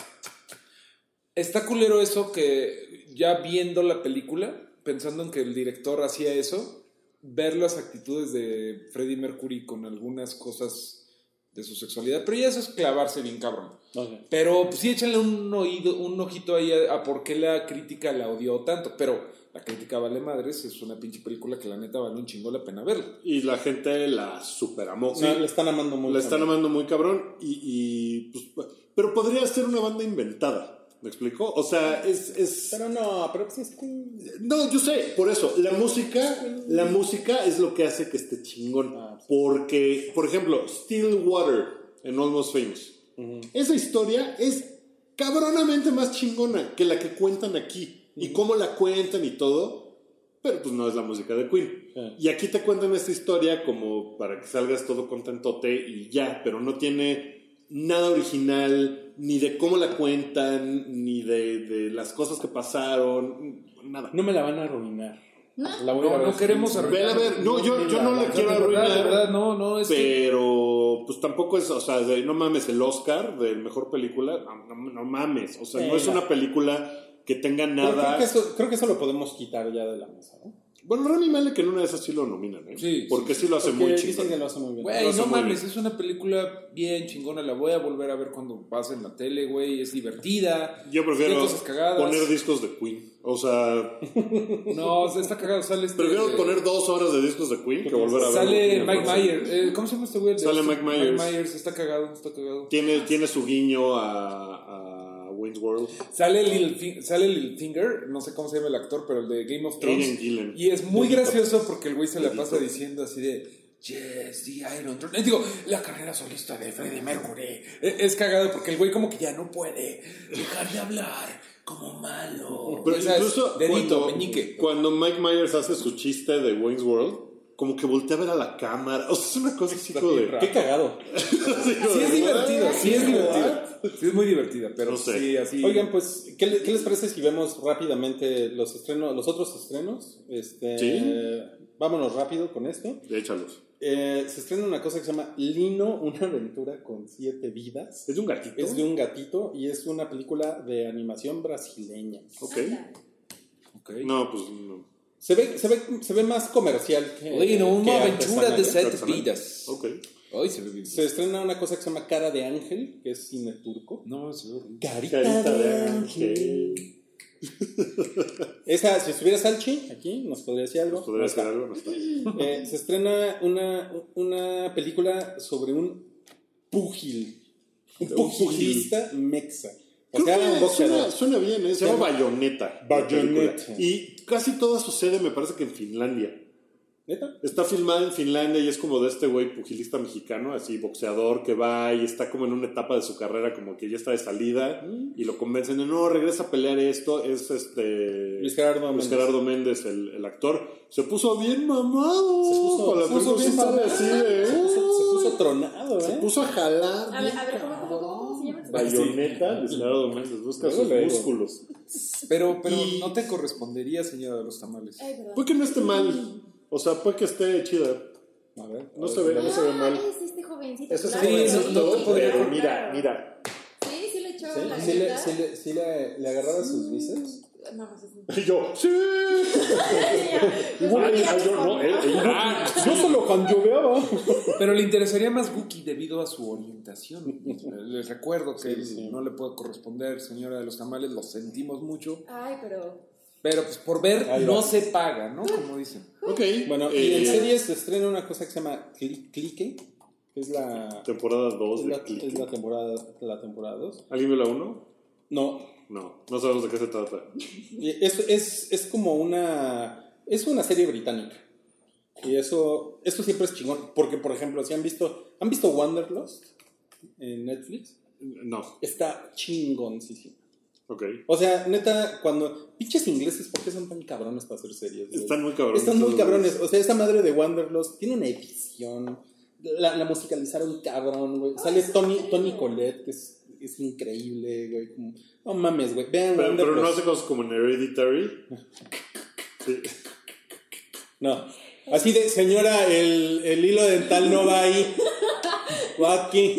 Está culero eso que ya viendo la película, pensando en que el director hacía eso, ver las actitudes de Freddie Mercury con algunas cosas de su sexualidad, pero ya eso es clavarse bien cabrón. Pero pues, sí échenle un oído, un ojito ahí a, a por qué la crítica la odió tanto, pero la crítica vale madres, es una pinche película que la neta vale un chingo la pena verla. Y la gente la super amó. No, le están amando mucho. La están amando muy cabrón y, y, pues, pero podría ser una banda inventada. ¿Me explico? O sea, es, es Pero no, pero pues es que... no, yo sé, por eso la música, la música es lo que hace que esté chingón, Ah, sí. porque por ejemplo, Still Water en Almost Famous. Esa historia es cabronamente más chingona que la que cuentan aquí y cómo la cuentan y todo, pero pues no es la música de Queen. Sí. Y aquí te cuentan esta historia como para que salgas todo contentote y ya, pero no tiene nada original, ni de cómo la cuentan, ni de, de las cosas que pasaron, nada. No me la van a arruinar. No. La voy a No, ver no queremos arruinar. A ver, no, yo, yo no la quiero verdad, arruinar. verdad, no, no, es que... Pero, pues tampoco es, o sea, de- no mames, el Oscar de mejor película, no, no- no mames, o sea, Sí, no es la- una película que tenga creo nada. que, eso, creo que eso lo podemos quitar ya de la mesa, ¿no? Bueno, Rami Malek en una de esas sí lo nominan, ¿eh? Sí, Porque sí, lo hace muy dicen chido. que lo hace muy bien. Güey, no mames, bien. es una película bien chingona, la voy a volver a ver cuando pase en la tele, güey, es divertida. Yo prefiero poner discos de Queen. O sea, No, está cagado, sale este... prefiero poner dos horas de discos de Queen que volver a ver. Sale Mike Myers, eh, ¿cómo se llama este güey? Sale este- Mike Myers. Myers, está cagado, está cagado. Tiene, tiene su guiño a, a Wayne's World. Sale Lil, sale Lil Finger, no sé cómo se llama el actor, pero el de Game of Thrones. Gillen. Y es muy gracioso porque el güey se la pasa diciendo así de Yes, the Iron Throne. Eh, Digo, la carrera solista de Freddie Mercury. Eh, Es cagado porque el güey como que ya no puede dejar de hablar como malo. Pero O sea, incluso dedito, cuando, meñique. cuando Mike Myers hace su chiste de Wayne's World, como que voltea a ver a la cámara. O sea, es una cosa así como de. Qué cagado. Sí es divertido, sí es divertido. Sí es muy divertida, pero No sé. sí, así. Oigan, pues, ¿qué, le- qué les parece si vemos rápidamente los estrenos, los otros estrenos? Este, Sí. Vámonos rápido con esto. Échalos. Eh, se estrena una cosa que se llama Lino, una aventura con siete vidas. Es de un gatito. Es de un gatito y es una película de animación brasileña. Ok. Ok. No, pues no. Se ve, se ve, se ve más comercial que. Bueno, que una aventura de ¿eh? sete Artesanal. vidas. Ok. Ay, se ve bien. Se estrena una cosa que se llama Cara de Ángel, que es cine turco. No, se ve. Carita, Carita de de Ángel. ángel. Esa, si estuviera Salchi aquí, nos podría decir algo. ¿Podría No hacer está. algo? No está. Eh, se estrena una, una película sobre un púgil. Un pugilista mexa. O sea, que un boxeador. suena, suena bien, ¿eh? se llama Bayonetta. la Bayonetta. película. Y casi toda sucede, me parece que en Finlandia. ¿Neta? Está filmada en Finlandia y es como de este güey pugilista mexicano, así boxeador que va y está como en una etapa de su carrera como que ya está de salida y lo convencen de no, regresa a pelear esto. Es este. Luis Gerardo Luis Méndez. Gerardo Méndez, el, el actor. Se puso bien mamado. Se puso, Con la se puso bien mamado. así de, Se puso, se puso tronado, ¿eh? Se puso a jalar. A ver, a ver, ¿cómo, Bayoneta, Luis Gerardo Méndez, busca sus músculos. Pero, pero Y- no te correspondería, señora de los tamales. Ay. Puede que no esté mal. O sea, puede que esté chida. A ver. No a se ver, ve, no se ve Ah, mal. es este jovencito. Eso es claro, Sí, no- no podría- Pero mira, mira. Sí, sí le echó ¿Sí? la ¿Sí le, sí le, sí le, le agarraba sus bíceps? No, no sé si. Y yo, sí. Yo no, él- él- ah, Yo solo canyobeaba. Pero le interesaría más Wookiee debido a su orientación. Les recuerdo que Sí, sí. no le puede corresponder, señora de los tamales, lo sentimos mucho. Ay, pero. Pero pues por ver no se paga, ¿no? Como dicen. Ok. Bueno, y eh, en series se estrena una cosa que se llama Cli- Clique, que es la, Temporada 2 es de la, Click. es la temporada la temporada 2. ¿Alguien vio la 1? No, No, no sabemos de qué se trata. es, es, es como una... Es una serie británica. Y eso, eso siempre es chingón. Porque, por ejemplo, si han visto... ¿Han visto Wanderlust en Netflix? No, Está chingón, sí, sí. ok. O sea, neta, cuando... Pinches ingleses, ¿por qué son tan cabrones para hacer series? güey? Están muy cabrones. Están muy cabrones. O sea, esa madre de Wanderlust tiene una edición. La, la musicalizaron cabrón, güey. Sale Tony. Tony Colette, que es, es increíble, güey. Como- no mames, güey. Vean Pero, pero no hace cosas como en Hereditary. Sí. No. Así de, señora, el, el hilo dental no va ahí. Va aquí.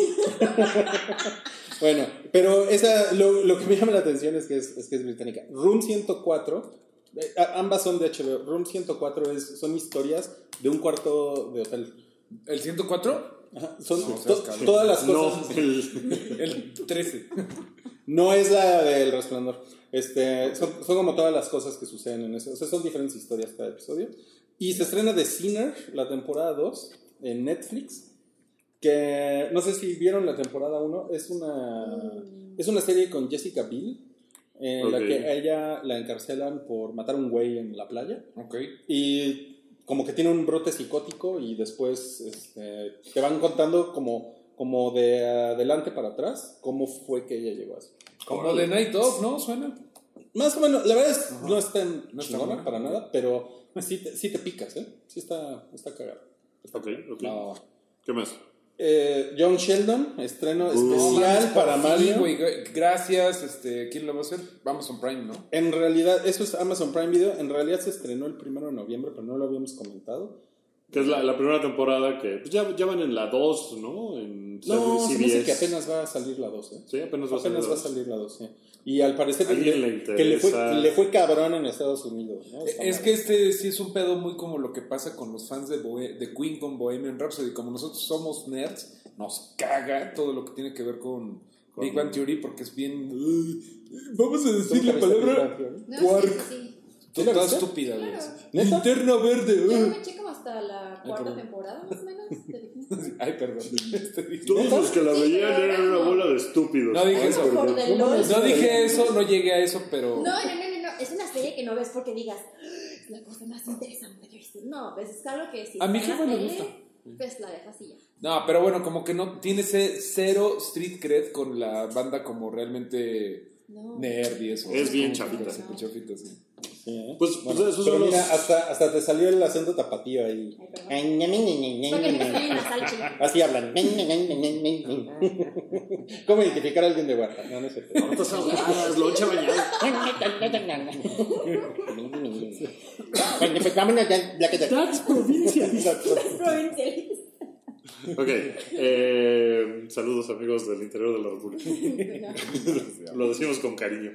bueno, pero esa, lo, lo que me llama la atención es que es, es que es británica. Room 104, eh, ambas son de HBO. Room 104 es, son historias de un cuarto de hotel. ¿El 104? Ajá, Son No, to- cabrón. todas las No, cosas. el- El 13. No es la del resplandor. Este, son, son como todas las cosas que suceden en eso. O sea, son diferentes historias cada episodio. Y se estrena The Sinner, la temporada 2, en Netflix. Que no sé si vieron la temporada 1. Es una, es una serie con Jessica Biel. En la Ok. que a ella la encarcelan por matar a un güey en la playa. Ok. Y como que tiene un brote psicótico y después este, te van contando como, como de adelante para atrás cómo fue que ella llegó así. Como de Night Of, ¿no? Suena. Más o menos, la verdad es no es tan No está chingona buena. para nada, pero sí te, sí te picas, ¿eh? Sí está, está cagado. Ok, ok. No. ¿Qué más? Eh, John Sheldon, estreno Uh. especial para Sí, Mario. güey, gra- gracias. Este, ¿Quién lo va a hacer? Amazon Prime, ¿no? En realidad, eso es Amazon Prime Video. En realidad se estrenó el primero de noviembre, pero no lo habíamos comentado. Que es la, la primera temporada que pues ya, ya van en la 2, ¿no? En No, se me hace CBS. que apenas va a salir la 2, ¿eh? Sí, apenas va a salir. Apenas va a salir la 2, sí. Y al parecer ¿A alguien le que le fue, le fue cabrón en Estados Unidos, ¿no? Es que este sí es un pedo muy como lo que pasa con los fans de, Bohe- de Queen con Bohemian Rhapsody. Como nosotros somos nerds, nos caga todo lo que tiene que ver con, Con- Big Bang Theory porque es bien. "Ay, vamos a decir ¿Nunca la palabra? No, Quark. sí, sí, sí. ¿Sí la toda estúpida, güey. Claro. Linterna verde. Yo ay. me eché como hasta la cuarta temporada, más o menos. Ay, perdón. Este Todos los que la Sí, veían eran una no. bola de estúpidos. No dije Ay, eso. perdón. Por de ¿Cómo LOL. les- No dije eso, no llegué a eso, pero. No, no, no, no, no. Es una serie que no ves porque digas, "Ah, es la cosa más interesante que he visto. No, pues es algo que si A en jefa tele, gusta. Pues la dejas y ya. No, pero bueno, como que no tiene ese cero street cred con la banda como realmente No. nerd y eso. Es bien chafita. chafita, sí. Sí, ¿eh? Pues- pues esos pero son los- mira, hasta, hasta te salió el acento tapatío ahí. Ay, la. Así hablan. ¿Cómo identificar a alguien de Oaxaca? No, no sé. Tortas ahogadas, lonche bañado. Vámonos ya, ya que te- Tax provincia. Provinciales. Ok. eh, saludos, amigos del interior de la República. Lo decimos con cariño.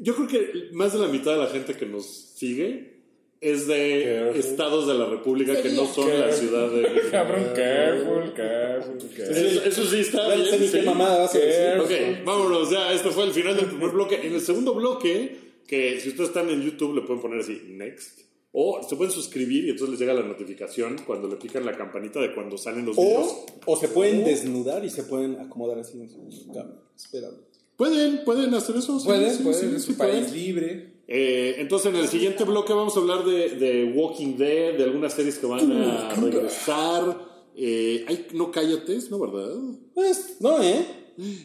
Yo creo que más de la mitad de la gente que nos sigue es de Careful. estados de la República que no son la ciudad de. Cabrón, careful, careful, careful. Eso, eso sí está bien. sí. qué mamada vas a decir. Ok, vámonos, ya, este fue el final del primer bloque. En el segundo bloque, que si ustedes están en YouTube le pueden poner así, next. O se pueden suscribir y entonces les llega la notificación cuando le pican la campanita de cuando salen los videos. O, o se pueden desnudar y se pueden acomodar así en su cama, esperando. Pueden, pueden hacer eso. sí, Pueden, sí, pueden, sí, un país pueden. libre. Eh, entonces en el siguiente bloque vamos a hablar de, de Walking Dead, de algunas series que van a regresar. Eh, hay no cállates, ¿no, verdad? Pues, no, ¿eh?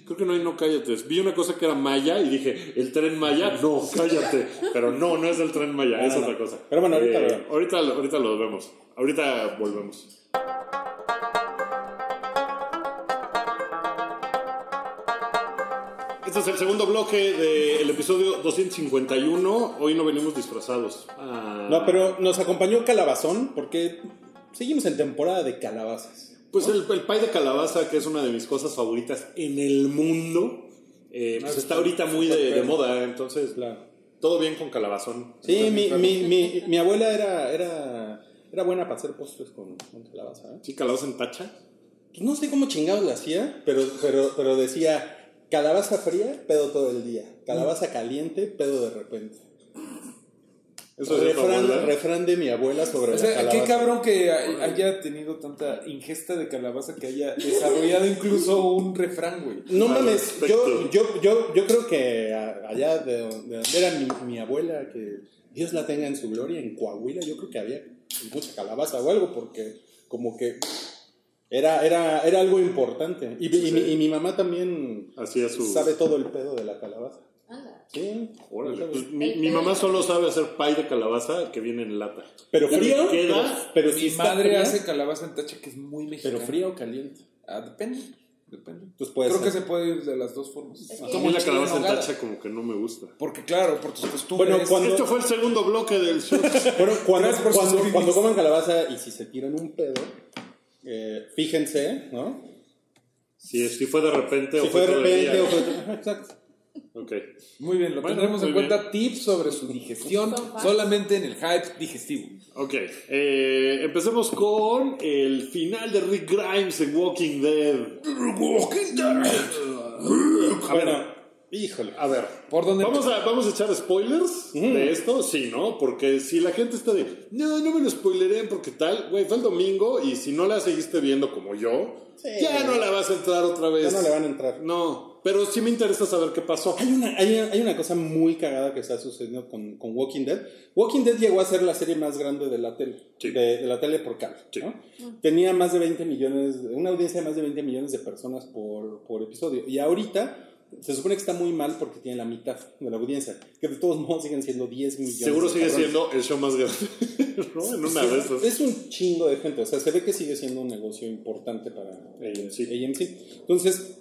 Creo que no hay no cállates. Vi una cosa que era Maya y dije, ¿el tren Maya? No, cállate. Pero no, no es el tren Maya, es no, otra no. cosa. Pero bueno, ahorita Eh, lo vemos. ahorita, ahorita lo vemos. Ahorita volvemos. Este es el segundo bloque del episodio 251. Hoy no venimos disfrazados. Ah, No, pero nos acompañó Calabazón porque seguimos en temporada de calabazas. Pues el, el pie de calabaza, que es una de mis cosas favoritas en el mundo, eh, pues está ahorita muy de, de moda, entonces Claro. todo bien con calabazón. Sí, mi, mi, mi, mi abuela era, era, era buena para hacer postres con, con calabaza. ¿eh? Sí, calabaza en tacha. Pues no sé cómo chingados la hacía, pero, pero, pero decía calabaza fría, pedo todo el día. Calabaza caliente, pedo de repente. Eso refrán, refrán de mi abuela sobre O la sea, calabaza. qué cabrón que hay- haya tenido tanta ingesta de calabaza que haya desarrollado incluso un refrán, güey. No mames, yo, yo, yo, yo creo que allá de donde, de donde era mi, mi abuela, que Dios la tenga en su gloria, en Coahuila, yo creo que había mucha calabaza o algo, porque como que era, era, era algo importante. Y, y mi, y mi mamá también Hacía su... sabe todo el pedo de la calabaza. Sí, Órale, pues, mi, mi mamá solo sabe hacer pie de calabaza que viene en lata. pero queda- pero, pero Mi si está madre fría, hace calabaza en tacha que es muy mexicana. pero fría o caliente. Ah, depende. Depende. Pues puede Creo ser. que se puede ir de las dos formas. Es que- A mí la calabaza en tacha como que no me gusta. Porque claro, por tus costumbres. Bueno, cuando- Esto fue el segundo bloque del show. Bueno, cuando, cuando, suscribirse. cuando coman calabaza y si se tiran un pedo, eh, fíjense, ¿no? si, si fue de repente Si o fue de repente día. o fue... Exacto. Ok. Muy bien, lo Bueno, tendremos en cuenta tips sobre su digestión solamente en el hype digestivo. Ok, eh, empecemos con el final de Rick Grimes en Walking Dead. A ver, Bueno, híjole. a ver, ¿Por dónde ¿Vamos a, ¿Vamos a echar spoilers de esto? Sí, ¿no? Porque si la gente está de, no, no me lo spoileré porque tal, güey, fue el domingo y si no la seguiste viendo como yo, Sí. ya no la vas a entrar otra vez. Ya no le van a entrar. No, pero sí me interesa saber qué pasó. Hay una, hay, hay una cosa muy cagada que está sucediendo con, con Walking Dead. Walking Dead llegó a ser la serie más grande de la tele, Sí. de, de la tele por cable. Sí. ¿no? Tenía más de 20 millones, una audiencia de más de 20 millones de personas por, por episodio. Y ahorita se supone que está muy mal porque tiene la mitad de la audiencia, que de todos modos siguen siendo 10 millones. Seguro de sigue cabrones. siendo el show más grande, ¿no? En una de esas. Es un chingo de gente, o sea, se ve que sigue siendo un negocio importante para AMC. AMC. Entonces,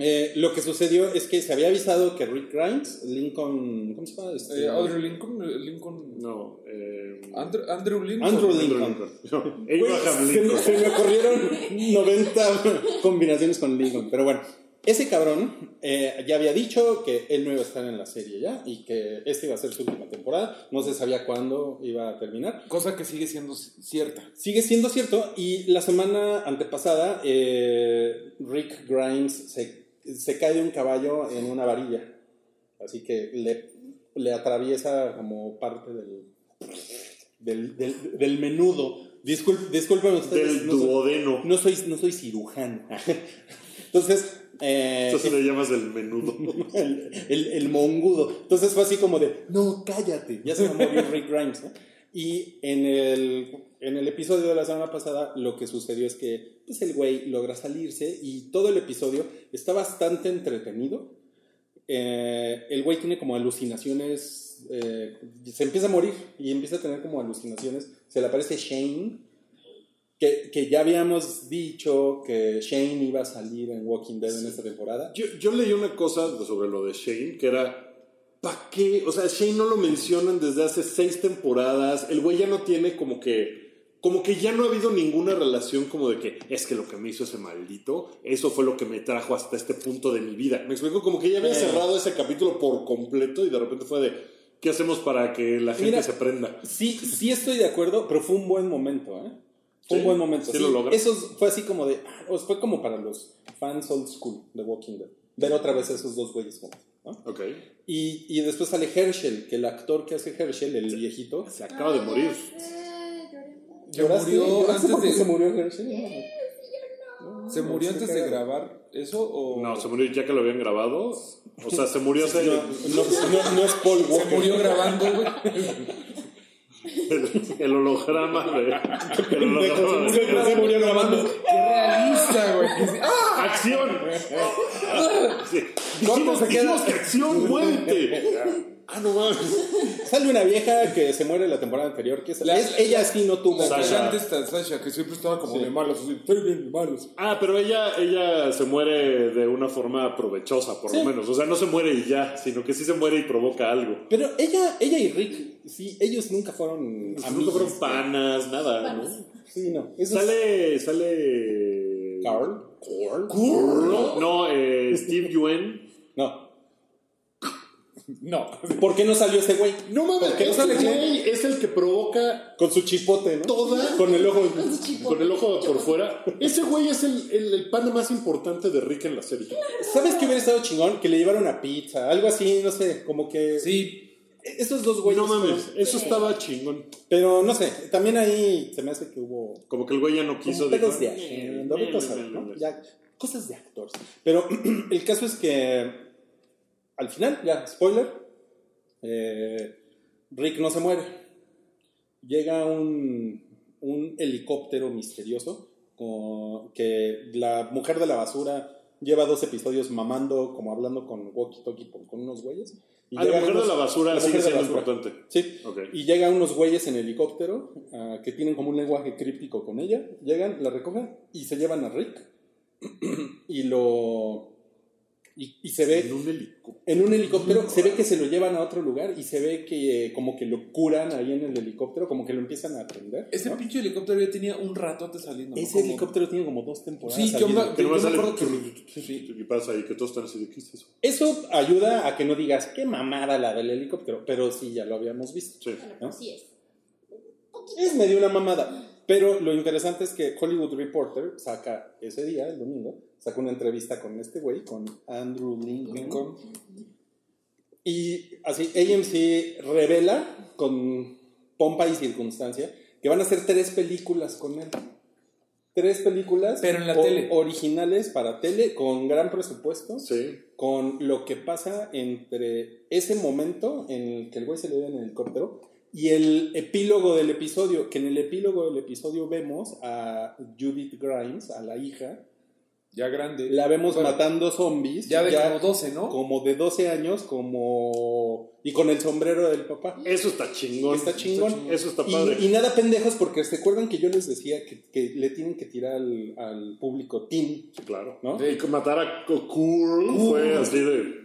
eh, lo que sucedió es que se había avisado que Rick Grimes, Lincoln, ¿cómo se llama? Este, Eh, Audrey Lincoln, eh, Lincoln. No, eh... Andrew, Andrew Lincoln. Andrew Andrew Lincoln. Lincoln. No, se, se me ocurrieron 90 combinaciones con Lincoln, pero bueno. Ese cabrón eh, ya había dicho que él no iba a estar en la serie ya y que esta iba a ser su última temporada. No se sabía cuándo iba a terminar. Cosa que sigue siendo cierta. Sigue siendo cierto y la semana antepasada eh, Rick Grimes se, se cae de un caballo en una varilla. Así que le, le atraviesa como parte del, del, del, del menudo. Discul, disculpen ustedes. Del no soy- duodeno. no soy, no soy cirujano. Entonces, eh, Entonces le llamas el menudo. el, el, el mongudo. Entonces fue así como de, no, cállate, ya se va a morir Rick Grimes. ¿no? Y en el, en el episodio de la semana pasada lo que sucedió es que pues, el güey logra salirse y todo el episodio está bastante entretenido. Eh, el güey tiene como alucinaciones, eh, se empieza a morir y empieza a tener como alucinaciones. Se le aparece Shane, que, que ya habíamos dicho que Shane iba a salir en Walking Dead en esta temporada. Yo, yo leí una cosa sobre lo de Shane que era, ¿para qué? O sea, Shane no lo mencionan desde hace seis temporadas. El güey ya no tiene como que como que ya no ha habido ninguna relación como de que es que lo que me hizo ese maldito, eso fue lo que me trajo hasta este punto de mi vida. Me explico, como que ya había cerrado ese capítulo por completo y de repente fue de, ¿qué hacemos para que la gente Mira, se prenda? Sí, sí estoy de acuerdo, pero fue un buen momento, ¿eh? Fue Sí, un buen momento. sí lo logra. Eso fue así como de. fue como para los fans old school de Walking Dead. Ver otra vez a esos dos güeyes juntos. ¿No? Ok. Y, y después sale Herschel, que el actor que hace Herschel, el viejito. Se acaba de morir. Se ¿Lloraste? murió ¿Lloraste antes de- se murió Herschel? ¿Se murió antes de grabar eso o.? No, se murió ya que lo habían grabado. O sea, se murió no, no es Paul Walker. Se murió grabando, güey. El, el holograma de... El holograma Se murió grabando. Qué realista, güey. ¡Ah! ¡Acción! Sí. ¿Cuándo Dijimos, se queda? dijimos que acción, muévete. Ah, no mames. Sale una vieja que se muere la temporada anterior. Que es, La- es- ella sí no tuvo. Sasha. cantante está Sasha, que siempre estaba como Sí. de malos. Así, estoy bien de malos. Ah, pero ella, ella se muere de una forma provechosa, por lo menos. O sea, no se muere y ya, sino que sí se muere y provoca algo. Pero ella, ella y Rick, sí, ellos nunca fueron Nunca amigos. fueron panas, nada, ¿no? Sí, no. Eso es- Sale, sale... Carl. No, no eh, Steve Yuen. No. No. ¿Por qué no salió ese güey? No mames, ¿Por qué no ese sale güey es el que provoca Con su chipote, ¿no? toda Con el ojo. con el ojo por fuera. Ese güey es el, el, el pana más importante de Rick en la serie. ¿Sabes qué hubiera estado chingón? Que le llevaron una pizza, algo así, no sé, como que. Sí. Estos dos güeyes. No mames, fueron- eso estaba chingón. Pero no sé, también ahí se me hace que hubo. Como que el güey ya no quiso. De "Eh, eh, eh, eh". Ya, cosas de actores. Pero el caso es que al final, ya, spoiler, eh, Rick no se muere. Llega un, un helicóptero misterioso con- que la mujer de la basura lleva dos episodios mamando, como hablando con walkie-talkie con, con unos güeyes. Y Ah, la mujer de la basura la sigue siendo basura. importante. Sí. Ok. Y llegan unos güeyes en helicóptero ah, que tienen como un lenguaje críptico con ella. Llegan, la recogen y se llevan a Rick. y lo. Y, y se ve En un helicóptero. en un helicóptero, se ve que se lo llevan a otro lugar y se ve que eh, como que lo curan ahí en el helicóptero, como que lo empiezan a atender. Ese ¿no? pinche helicóptero ya tenía un ratote saliendo. ¿no? Ese Como- helicóptero tiene como dos temporadas. Sí, yo saliendo. Que nomás yo me acuerdo que- ¿Qué pasa ahí? Que todos están así de ¿qué es eso? Eso ayuda a que no digas qué mamada la del helicóptero, pero sí, ya lo habíamos visto. Sí. Pues sí es. Es medio una mamada. Pero lo interesante es que Hollywood Reporter saca ese día, el domingo, saca una entrevista con este güey, con Andrew Lincoln. Y así, AMC revela con pompa y circunstancia que van a hacer tres películas con él. Tres películas Pero en la o- tele. originales para tele con gran presupuesto, Sí. con lo que pasa entre ese momento en el que el güey se le ve en el helicóptero y el epílogo del episodio, que en el epílogo del episodio vemos a Judith Grimes, a la hija, Ya grande. la vemos Bueno, matando zombies. Ya de como 12, ¿no? como de 12 años, como... Y con el sombrero del papá. Eso está chingón. Está chingón. Eso está padre. y nada pendejos, porque se acuerdan que yo les decía que, que le tienen que tirar al, al público teen, Sí, claro. ¿no? Y matar a Cool fue así de.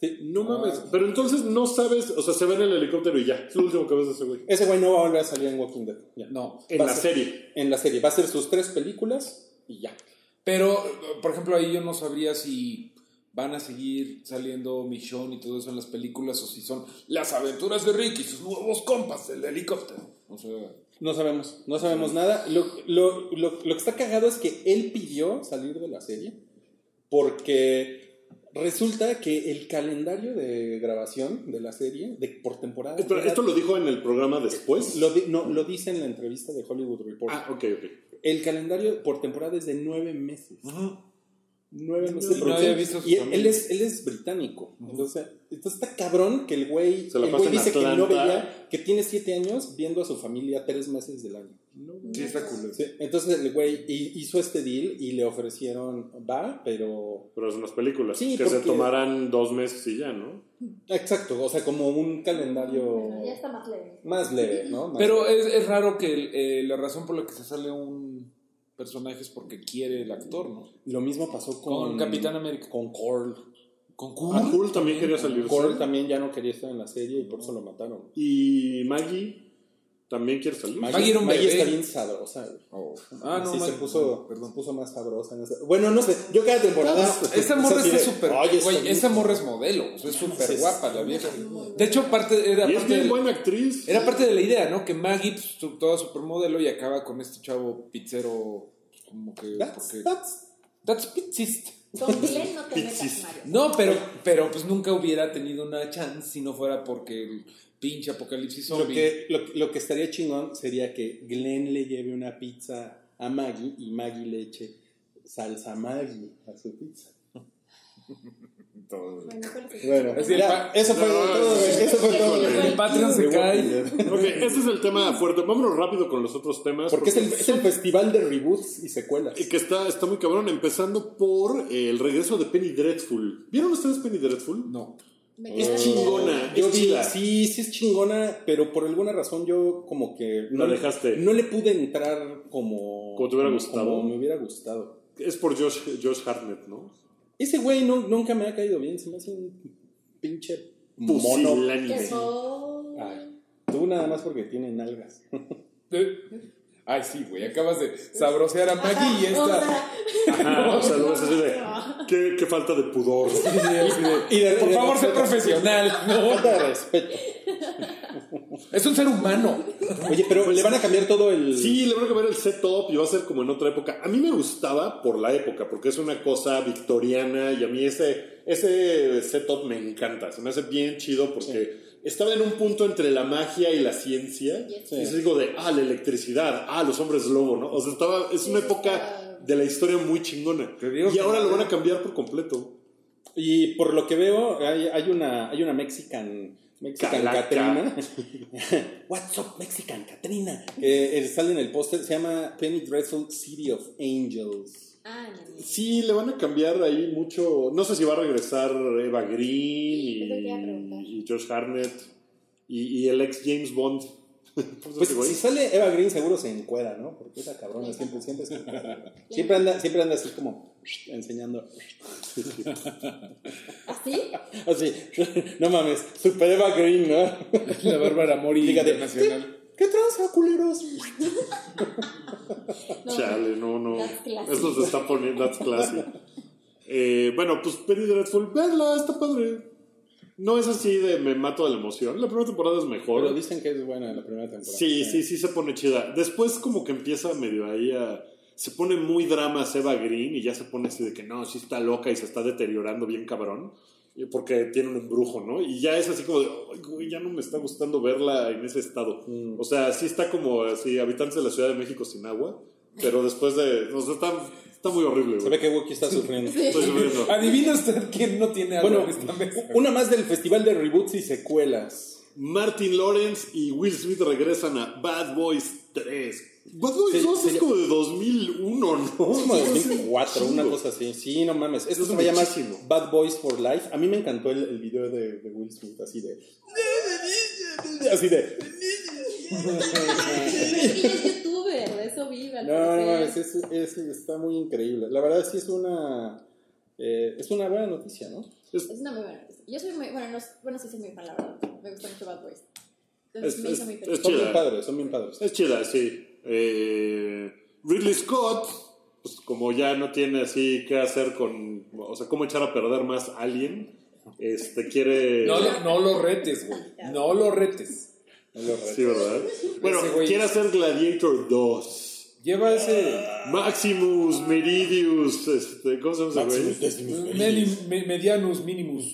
Sí. No mames. Pero entonces no sabes. O sea, se ve en el helicóptero y ya. Es lo último que ves de ese güey. Ese güey no va a volver a salir en Walking Dead. ya. No. En la ser- serie. En la serie. Va a ser sus tres películas y ya. Pero, por ejemplo, ahí yo no sabría si van a seguir saliendo Michonne y todo eso en las películas o si son las aventuras de Rick y sus nuevos compas del helicóptero. O sea, No sabemos, no sabemos nada. Lo, lo- lo- lo que está cagado es que él pidió salir de la serie porque resulta que el calendario de grabación de la serie, de, por temporada, Espera, era- ¿esto lo dijo en el programa después? lo, di- no, lo dice en la entrevista de Hollywood Report. Ah, ok, ok. El calendario por temporada es de nueve meses. Nueve meses de Y no producción. había visto Y él, es, él es británico. Entonces, entonces está cabrón que el güey, Se la el güey dice que no Atlanta. veía, que tiene siete años viendo a su familia tres meses del año. sí está cool. Sí, entonces el güey hi- hizo este deal y le ofrecieron, va, pero... Pero son las películas. Sí, que se porque- tomarán dos meses y ya, ¿no? Exacto, o sea, como un calendario Bueno, ya está más leve. más leve, ¿no? Más Pero leve. es, es raro que eh, la razón por la que se sale un personaje es porque quiere el actor, ¿no? Lo mismo pasó con... Con Capitán América. Con Korl. Con Cool. Ah, Cool también quería salir. Korl también ya no quería estar en la serie y por eso lo mataron. Y Maggie. También quiere salir. Maggie era un Maggie bebé. está bien sabrosa. Oh. Ah, no, sí, se puso, perdón. puso más sabrosa. en esa- Bueno, no sé, yo cada temporada. Esa es morra está súper. "Oye, está Güey, esa morra es modelo. o sea, es súper Sí, guapa la vieja. De hecho, parte, era, Y es parte bien de, buena actriz. era parte de la idea, ¿no? Que Maggie, pues, su- toda supermodelo, y acaba con este chavo pizzero. pues, como que. That's, porque- that's That's pizzist. Con Glenn no te metas. Mario. No, pero, pero pues nunca hubiera tenido una chance si no fuera porque el pinche apocalipsis Lo zombie. que, lo, lo que estaría chingón sería que Glenn le lleve una pizza a Maggie y Maggie le eche salsa Maggie a su pizza. Todo. Bueno, ¿cuál es el- Bueno, Así el ya, pa- eso fue No, todo. Eso fue todo. El Patreon se cae. Ok, ese es el tema fuerte. Vámonos rápido con los otros temas. Porque es el, es el festival de reboots y secuelas. Y que está, está muy cabrón, empezando por eh, el regreso de Penny Dreadful. ¿Vieron ustedes Penny Dreadful? No. Me Es chingona, Yo es vi, sí, sí es chingona, pero por alguna razón yo como que La dejaste. no le pude entrar como Como te hubiera gustado. como me hubiera gustado. Es por Josh, Josh Hartnett, ¿no? Ese güey no- nunca me ha caído bien, se me hace un pinche mono. Tú nada más porque tiene nalgas. Ay, sí, güey. Acabas de sabrosear a Maggie y esta. o sea, luego es así de. Qué, qué falta de pudor. Y de- Por de favor, sé profesional. ¿no? Falta de respeto. Es un ser humano. Oye, pero le van a cambiar todo el. Sí, le van a cambiar el setup y va a ser como en otra época. A mí me gustaba por la época, porque es una cosa victoriana y a mí ese, ese setup me encanta. Se me hace bien chido porque estaba en un punto entre la magia y la ciencia. Sí. Y es digo de, ah, la electricidad, ah, los hombres lobo, ¿no? O sea, estaba, es una época de la historia muy chingona. Y ahora lo van a cambiar por completo. Y por lo que veo, hay, hay una, hay una Mexican, Mexican Calaca. Catrina. What's up, Mexican Catrina? Eh, sale en el póster, se llama Penny Dreadful City of Angels. Ah, no. Sí, le van a cambiar ahí mucho. No sé si va a regresar Eva Green y, y Josh Harnett y, y el ex James Bond. ¿Cómo se Pues si sale Eva Green seguro se encuera, ¿no? Porque esa cabrona siempre, siempre, siempre anda, siempre anda así como enseñando. ¿Así? Así, no mames, super Eva Green, ¿no? La Bárbara Mori internacional. ¿Qué tranza, culeros? No, Chale, no, no. Eso se está poniendo, that's classy. Eh, bueno, pues Penny Dreadful, verla, está padre. No es así de me mato de la emoción. La primera temporada es mejor. Pero dicen que es buena la primera temporada. Sí, sí, sí se pone chida. Después como que empieza medio ahí a... Se pone muy drama Seba Green y ya se pone así de que no, sí está loca y se está deteriorando bien cabrón. Y Porque tiene un embrujo, ¿no? Y ya es así como de, "Ay, güey, ya no me está gustando verla en ese estado. Mm. O sea, sí está como así, habitantes de la Ciudad de México sin agua. Pero después de... O sea, está, está muy horrible, Se ve que Wookie está sufriendo. Estoy sufriendo. Adivina usted quién no tiene algo Bueno, en esta mesa. una más del festival de reboots y secuelas. Martin Lawrence y Will Smith regresan a Bad Boys 3. Bad Boys Sí, 2 sí, es como de 2001, ¿no? Es como de 2004, Chingo. una cosa así. Sí, no mames. Esto Es se va a llamar. Bad Boys for Life. A mí me encantó el, el video de, de Will Smith, así de. Así de. Es que ella es youtuber, de eso vive. al No, no parecer. es, es- está muy increíble. La verdad, sí es una. eh, es una buena noticia, ¿no? Es una muy buena noticia. Yo soy muy. Bueno, no, bueno sí soy muy fan, la verdad. Me gusta mucho Bad Boys. Entonces Es- me es- hizo muy es feliz. Son chida. bien padres, son bien padres. Es chida, sí. Eh, Ridley Scott, pues como ya no tiene así qué hacer con, o sea, cómo echar a perder más a Alien, este quiere... No, lo- no lo retes, güey. No lo retes. No lo reto. Sí, ¿verdad? Bueno, quiere hacer Gladiator 2. Lleva ese. Maximus, Meridius, este, ¿cómo se llama ese Maximus? Decimus me- medianus minimus.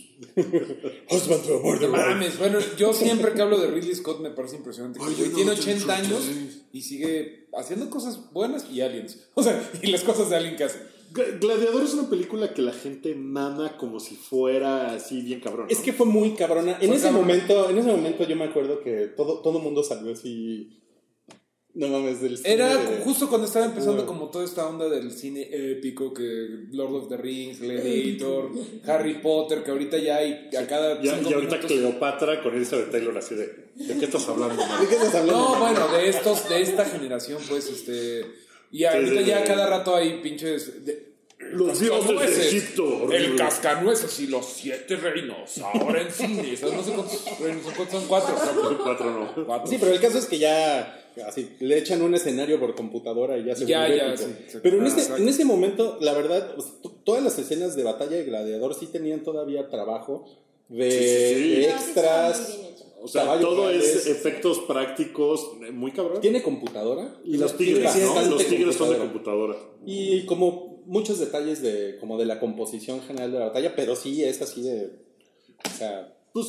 Husband to a murder No mames, bueno, yo siempre que hablo de Ridley Scott me parece impresionante. que güey tiene 80 años y sigue haciendo cosas buenas y aliens. O sea, y las cosas de Alien que hace. Gla- Gladiador es una película que la gente mama como si fuera así bien cabrón. ¿no? Es que fue muy cabrona. En Fue ese momento, en ese momento yo me acuerdo que todo todo mundo salió así. No mames del cine Era de- justo cuando estaba empezando como toda esta onda del cine épico, que Lord of the Rings, Gladiator, Harry Potter, que ahorita ya hay a cada Ya- cinco y ahorita minutos- Cleopatra con Elizabeth Taylor así de, ¿de qué estás hablando? man? ¿De qué estás hablando? No, bueno, de estos, de esta generación, pues, este. Y ahorita sí, ya sí. cada rato hay pinches. de- Los dioses de Egipto. El cascanueces y los siete reinos. Ahora en cine. O sea, no sé cuántos reinos son, cuántos son cuatro. Cuatro no. Cuatro. Sí, pero el caso es que ya así le echan un escenario por computadora y ya se Ya, ya, épico. sí, sí. Pero en ese, exacto. en ese momento, la verdad, pues, todas las escenas de batalla de gladiador sí tenían todavía trabajo de, Sí, extras. O sea, todo es efectos prácticos muy cabrón. Tiene computadora. Y los tigres, ¿no? Los tigres son de computadora. Y como muchos detalles de como de la composición general de la batalla, pero sí es así de o sea, Pues,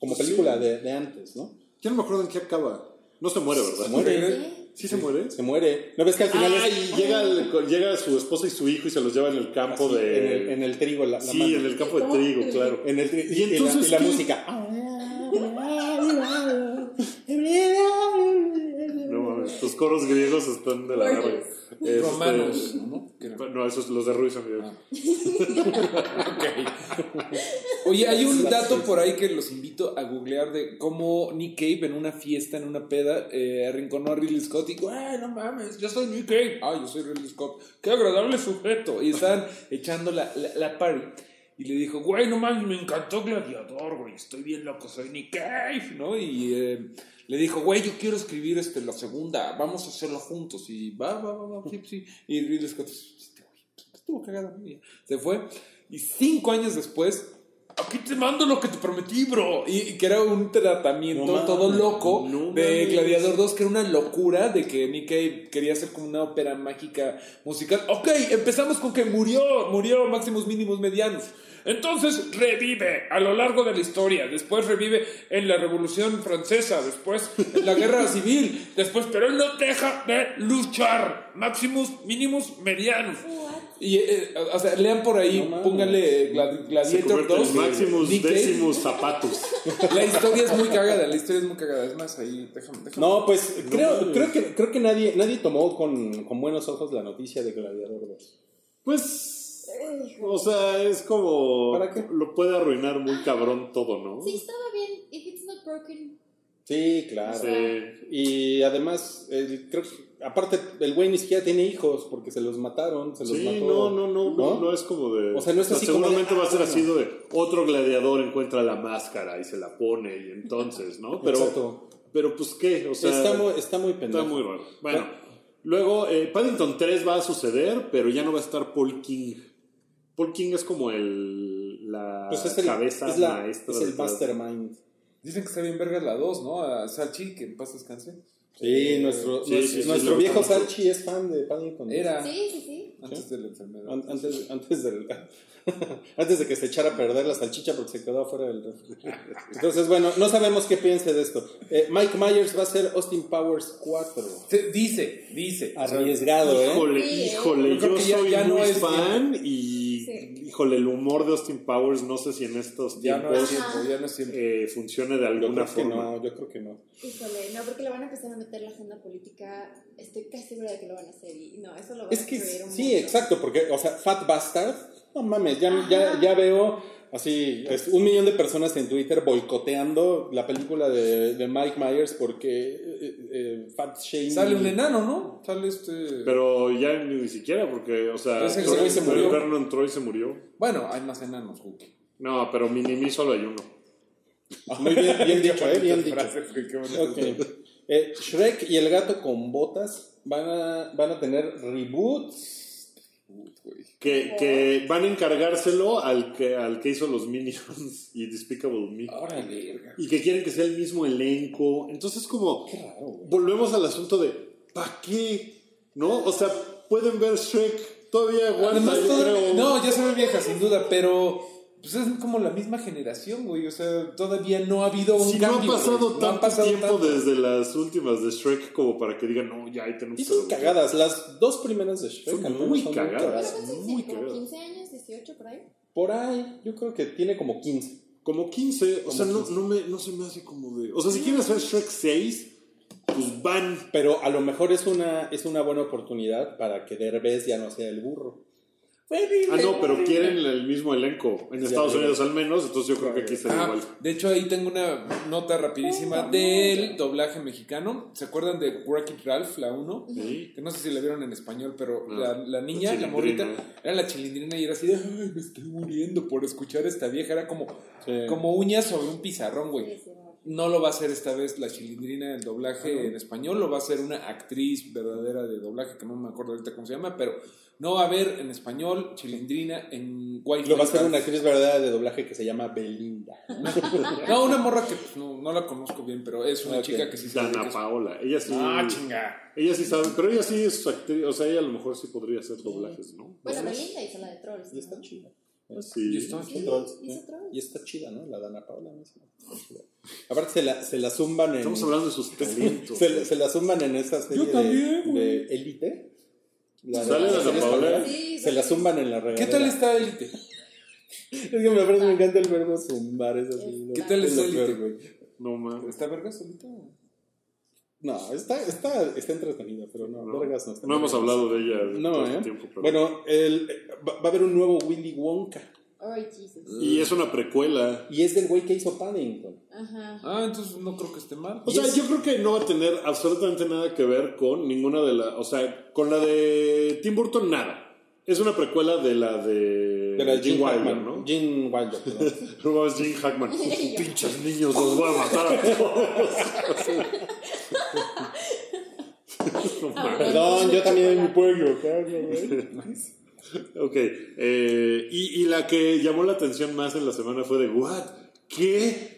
como película de, de antes, ¿no? ya no me acuerdo en qué acaba. No se muere, ¿verdad? Se muere. ¿Sí? ¿Sí se muere? Se muere. ¿No ves que al final Ah, es y llega, el- llega su esposa y su hijo y se los lleva en el campo así, de... en, el, en el trigo la, la sí, mano. en el campo de ¿Cómo? trigo, claro. En el tri- Y y, la- entonces, y la, ¿qué? música. No mames, los coros griegos están de la verga. Este, Romanos, ¿no? No, esos los de Ruiz son griegos. Ok. Oye, hay un dato por ahí que los invito a googlear de cómo Nick Cave en una fiesta, en una peda, eh, arrinconó a Ridley Scott y dijo, ¡ay, no mames! Yo soy Nick Cave. ¡Ah, yo soy Ridley Scott! ¡Qué agradable sujeto! Y estaban echando la, la, la party. Y le dijo, güey, no mames, me encantó Gladiador, güey, estoy bien loco, soy Nick Cave, ¿no? Y eh, le dijo, güey, yo quiero escribir este, la segunda, vamos a hacerlo juntos. Y va, va, va, va, sí, sí. Y Ridley Scott, este güey, estuvo cagado. Se fue. Y cinco años después, aquí te mando lo que te prometí, bro. Y, y que era un tratamiento No todo loco no de. Gladiador 2, que era una locura de que Nick Cave quería hacer como una ópera mágica musical. Ok, empezamos con que murió, murió máximos mínimos medianos. Entonces revive a lo largo de la historia, después revive en la Revolución Francesa, después en la Guerra Civil, después, pero él no deja de luchar, máximos mínimos medianos. Y, eh, o sea, lean por ahí, No pónganle Gladiator convierte 2. en máximos Nick Cave. décimos zapatos. La historia es muy cagada, la historia es muy cagada. Es más, ahí, déjame, déjame. No, pues creo, creo que, creo que nadie, nadie tomó con, con buenos ojos la noticia de Gladiador 2. Pues, o sea, es como... ¿Para qué? Lo puede arruinar muy cabrón todo, ¿no? Sí, estaba bien. If it's not broken. Sí, claro. Sí. Y además, el- creo que, aparte, el güey ni siquiera tiene hijos porque se los mataron, se los Sí, mató. no, no, no, no, ¿No? no es como de... O sea, no es así como Seguramente de, va a ser ah, así de otro gladiador encuentra la máscara y se la pone y entonces, ¿no? Pero, Exacto. pero pues qué, o sea... está, muy, está muy pendejo. Está muy raro. Bueno, luego eh, Paddington 3 va a suceder, pero ya no va a estar Paul King. Paul King es como el la Pues es el, cabeza es la- maestra. es el mastermind. Dicen que está bien verga la 2, ¿no? A Salchi, que en paz descanse. Sí, nuestro, Sí, nuestro, sí, sí, nuestro viejo. Salchi es fan de Paddington. Era Sí, sí, sí. antes de la enfermedad. An- Antes, antes, del, antes de que se echara a perder la salchicha porque se quedó afuera del. Entonces, bueno, no sabemos qué piense de esto. Eh, Mike Myers va a ser Austin Powers 4. Se- dice, dice. Arriesgado, ¿eh? Híjole, Sí, ¿eh? híjole, Yo ya- soy ya no muy es fan y Sí. híjole, el humor de Austin Powers no sé si en estos ya no tiempos es tiempo, ya no es tiempo. eh, funcione de Yo alguna creo que forma. no, yo creo que no. Híjole, no, porque le van a empezar a meter la agenda política. Estoy casi segura de que lo van a hacer. Y no, eso lo van Es a que un sí, montón. exacto, porque, o sea, Fat Bastard, no mames, ya, ya, ya veo así, es un millón de personas en Twitter boicoteando la película de, de Mike Myers porque eh, eh, Fat Shame. Sale un enano, ¿no? Sale este. Pero ya ni siquiera, porque, o sea, Ese Troy güey se murió. Vernon Troy se murió. Bueno, hay más enanos, Wookie. No, pero Minimi solo hay uno. Muy bien, bien dicho, eh, bien dicho. Frase, güey, qué bonito. Ok. Eh, Shrek y el gato con botas van a, van a tener reboots. Que, que van a encargárselo al que, al que hizo los Minions y Despicable Me. Órale. Y que quieren que sea el mismo elenco. Entonces, como, raro, volvemos al asunto de, ¿para qué? ¿No? O sea, pueden ver Shrek, todavía aguanta, Además, yo todo- creo. no, ya se ve vieja, sin duda, pero pues es como la misma generación, güey. O sea, todavía no ha habido un Si no ha cambio. pasado güey. Tanto ha pasado tiempo tanto. desde las últimas de Shrek como para que digan, no, ya ahí tenemos Y que son revolver". cagadas, las dos primeras de Shrek. Son muy son cagadas. ¿Pero cuántos Muy tiene? ¿Como cagado. 15 años, 18 por ahí? Por ahí, yo creo que tiene como 15. Como 15, o sea, no, 15. no, me, no se me hace como de... O sea, si quieren hacer Shrek 6, pues van. Pero a lo mejor es una, es una buena oportunidad para que Derbez ya no sea el burro. Ah, no, pero quieren el mismo elenco. En Estados. Unidos al menos, entonces yo creo que aquí sería Ah, igual. de hecho, ahí tengo una nota rapidísima del doblaje mexicano. ¿Se acuerdan de Wreck-It Ralph, la 1? Sí. Que no sé si la vieron en español, pero No. la, la niña, La la morrita, era la chilindrina y era así de, ay, me estoy muriendo por escuchar a esta vieja. Era como, Sí. como uñas sobre un pizarrón, güey. No. Lo va a hacer esta vez la chilindrina el doblaje en español, lo va a hacer una actriz verdadera de doblaje, que no me acuerdo ahorita cómo se llama, pero no va a haber en español chilindrina en White Lo va a hacer una actriz verdadera de doblaje que se llama Belinda. No, una morra que pues, no, no la conozco bien, pero es una chica que sí se Dana. Paola. Ella sí. Ah, chinga. Ella sí sabe, pero ella sí es actriz. O sea, ella a lo mejor sí podría hacer doblajes, ¿no? Bueno. Belinda hizo la de Trolls. Y está ¿no? Sí. Y está- Sí. Y está chida, ¿no? La Dana Paula. ¿no? Está chida. Aparte se la, se la zumban en... Estamos hablando de sus talentos. Se, se la zumban en esa serie Yo también, de, Élite. La de- ¿Sale la Dana española. Sí, Se la zumban en la ¿Qué regadera. tal está Elite? Es que me, parece, me encanta el verbo zumbar. Es así, ¿Qué tal es está Élite? peor, güey. No mames. ¿Está verga solita? No, está, está, está entretenida, pero no, No, vergas no está. no hemos hablado de ella No, todo ¿eh? el tiempo. pero- Bueno, el, va, va a haber un nuevo Willy Wonka. Ay, Jesus. Y es una precuela. Y es del güey que hizo Paddington. Ajá. Ah, entonces no creo que esté mal. O sea, yo creo que no va a tener absolutamente nada que ver con ninguna de las. O sea, con la de Tim Burton, nada. Es una precuela de la de. De la Gene Gene Wilder, ¿no? Gene Wilder. No mames, Gene Hackman. Pinches niños, los voy a matar a todos. No mames. Perdón, yo también puedo equivocar, güey. Ok. eh, y, y la que llamó la atención más en la semana fue de, ¿what? ¿Qué?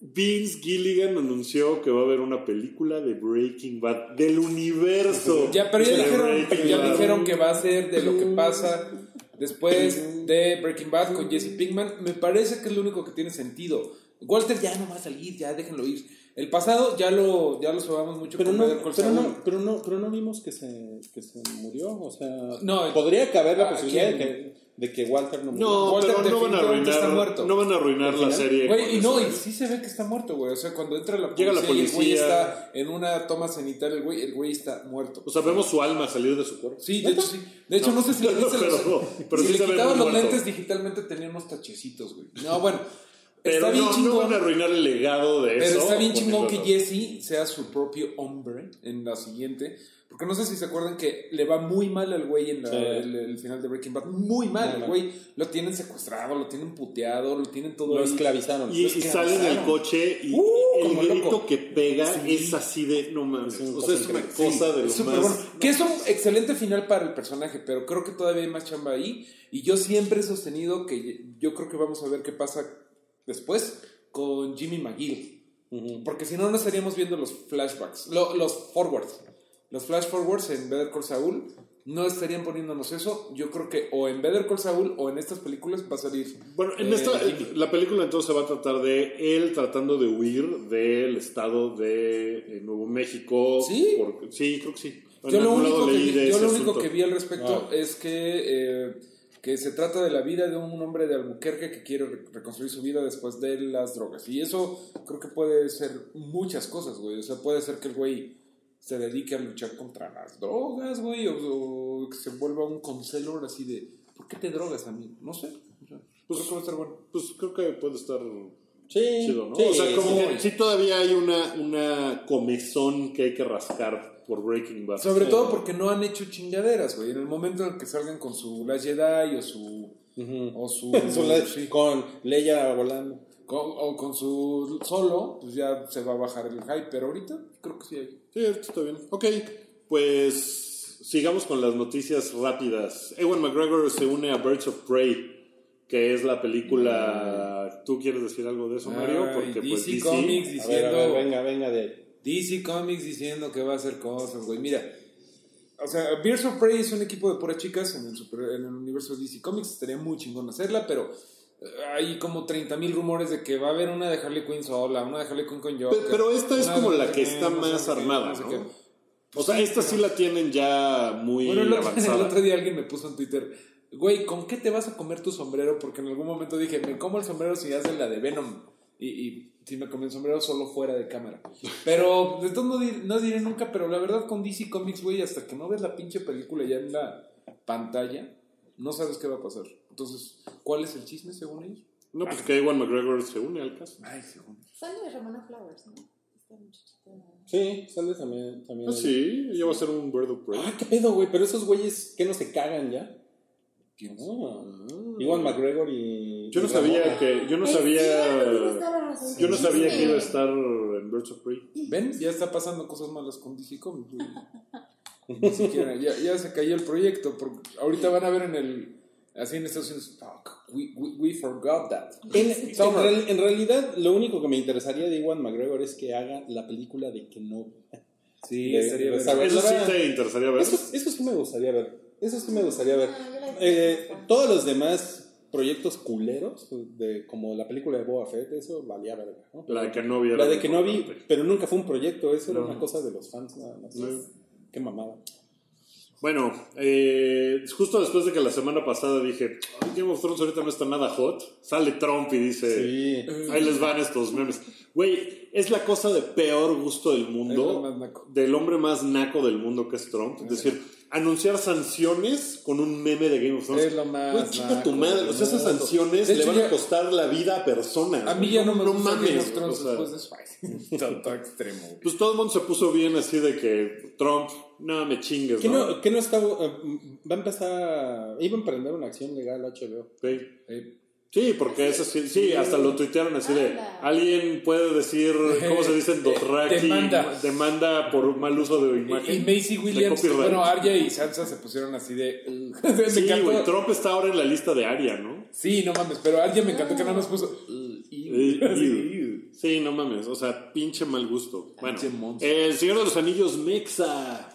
Vince Gilligan anunció que va a haber una película de Breaking Bad del universo. Ya, pero ya dijeron que va a ser de lo que pasa después de Breaking Bad con Jesse Pinkman. Me parece que es lo único que tiene sentido. Walter ya no va a salir, ya déjenlo ir. El pasado ya lo, ya lo sobamos mucho Pero con no, pero, no, pero, no, pero no vimos que se, que se murió. O sea, No, podría caber la ¿a posibilidad de que, de que Walter no murió. No, Walter pero no van a definitivamente está arruinar, muerto. no van a arruinar ¿Al la serie. Güey, y no, y sí se ve que está muerto, güey. O sea, cuando entra la Llega policía, la y el güey policía. está en una toma cenital, el güey, el güey está muerto. O sea, vemos su alma salir de su cuerpo. Sí, de hecho sí. De hecho, no, sé si le viste Pero- los- pero si sí le muy los muerto. lentes digitalmente tenía unos tachecitos, güey. No, bueno. Pero no, no van a arruinar el legado de Pero eso. está bien chingón que. Jesse sea su propio hombre en la siguiente. Porque no sé si se acuerdan que le va muy mal al güey en la- Sí. el, el final de Breaking Bad. Muy mal. Muy el güey lo tienen secuestrado, lo tienen puteado, lo tienen todo Lo ahí. esclavizaron. Y, y sale en el avanzaron. coche y Uh, el grito loco. que pega Sí. es así de no mames. O sea, es una increíble. cosa de lo más. bueno. Que es un excelente final para el personaje, pero creo que todavía hay más chamba ahí. Y yo siempre he sostenido que yo creo que vamos a ver qué pasa después con Jimmy McGill. Porque si no, no estaríamos viendo los flashbacks, lo- los forwards. Los flash forwards en Better Call Saul no estarían poniéndonos eso. Yo creo que o en Better Call Saul o en estas películas va a salir. Bueno, en eh, esta, Jimmy. la película entonces se va a tratar de él tratando de huir del estado de eh, Nuevo México. ¿Sí? Sí, creo que sí. Yo lo único, lado que leí vi, de yo ese lo único asunto. que vi al respecto Ah. es que, eh, que se trata de la vida de un hombre de Albuquerque que quiere re- reconstruir su vida después de las drogas. Y eso creo que puede ser muchas cosas, güey. O sea, puede ser que el güey se dedique a luchar contra las drogas, güey, o, o que se vuelva un conselor así de, ¿por qué te drogas a mí? No sé. Pues, creo que va a estar bueno. pues creo que puede estar Sí, chido, ¿no? sí, o sea, como sí. sí todavía hay una, una comezón que hay que rascar por Breaking Bad. Sobre Sí. todo porque no han hecho chingaderas, güey. En el momento en el que salgan con su Last Jedi o su... O su, sí. Con Leia volando. Con, o con su solo, pues ya se va a bajar el hype, pero ahorita creo que sí hay. Sí, está bien. Ok, pues sigamos con las noticias rápidas. Ewan McGregor se une a Birds of Prey, que es la película... ¿Tú quieres decir algo de eso, Mario? Ay, Porque pues DC DC... Comics A diciendo, ver, a ver, venga, venga de ahí. DC Comics diciendo que va a hacer cosas, güey. Mira, o sea, Birds of Prey es un equipo de puras chicas en el, super- en el universo de DC Comics. Estaría muy chingón hacerla, pero eh, hay como 30.000 rumores de que va a haber una de Harley Quinn sola, una de Harley Quinn con Joker. Pe- pero esta es como la que está más armada, no sé ¿no? qué. O sea, esta sí la tienen ya muy Bueno, el otro, el avanzada. otro día alguien me puso en Twitter, güey, ¿con qué te vas a comer tu sombrero? Porque en algún momento dije, me como el sombrero si hacen la de Venom. Y, y si me comí el sombrero solo fuera de cámara. Pero, de todo no, no diré nunca, pero la verdad con DC Comics, güey, hasta que no ves la pinche película ya en la pantalla, No sabes qué va a pasar. Entonces, ¿cuál es el chisme según ellos? No, pues que Ewan McGregor se une al caso. Ay, según Sale de Ramona Flowers, ¿no? Sí, sale también. también Ah, sí, ella va a ser un Bird of Prey. Ah, qué pedo, güey. Pero esos güeyes, ¿qué no se cagan ya? ¿Quién Ah, Iwan McGregor y. Yo no y sabía Ramona. que. Yo no sabía. razón. Yo no sabía que iba a Sí. estar en Birds of Prey. ¿Ven? Ya está pasando cosas malas con DC Comics. güey. Ni siquiera, ya, ya se cayó el proyecto. Porque ahorita van a ver en el. Así en Estados Unidos. Fuck, we, we, we forgot that. En, en real- en realidad, lo único que me interesaría de Iwan McGregor es que haga la película de Kenobi. Sí, De- estaría de esa- Eso sí te interesaría ver. Eso, eso sí me gustaría ver. Eso sí me gustaría ver. Ah, Eh, todos los demás proyectos culeros, de, como la película de Boba Fett, eso valía verga. ¿no? La de Kenobi era La de muy Kenobi, importante. pero nunca fue un proyecto, eso No. era una cosa de los fans nada más. No. Qué mamada. Bueno, eh, justo después de que la semana pasada dije, "Ay, Game of Thrones ahorita no está nada hot, sale Trump y dice, Sí. ahí les van estos memes. Güey, es la cosa de peor gusto del mundo, más naco. del hombre más naco del mundo que es Trump. Es decir, anunciar sanciones con un meme de Game of Thrones. Es lo más Güey, chica tu madre. O sea, esas sanciones le van a costar la vida a personas. A mí ya no me no gusta mames. Game of Thrones o sea, después de eso. Ay, Está todo extremo. güey. Pues todo el mundo se puso bien así de que Trump, no me chingues, ¿Qué ¿no? no, qué no está, eh, va a empezar, iba a emprender una acción legal HBO? Sí. Eh, Sí, porque eso sí, sí, hasta lo tuitearon así de alguien puede decir, ¿cómo se dice Dothraki? Demanda. Demanda por mal uso de Y imagen. Macy Williams, bueno, Arya y Sansa se pusieron así de. Sí, güey, Trump está ahora en la lista de Aria, ¿no? Sí, no mames, pero Arya me encantó que nada más puso. Sí. Sí, no mames, o sea, pinche mal gusto. Bueno. El Señor de los Anillos Mexa.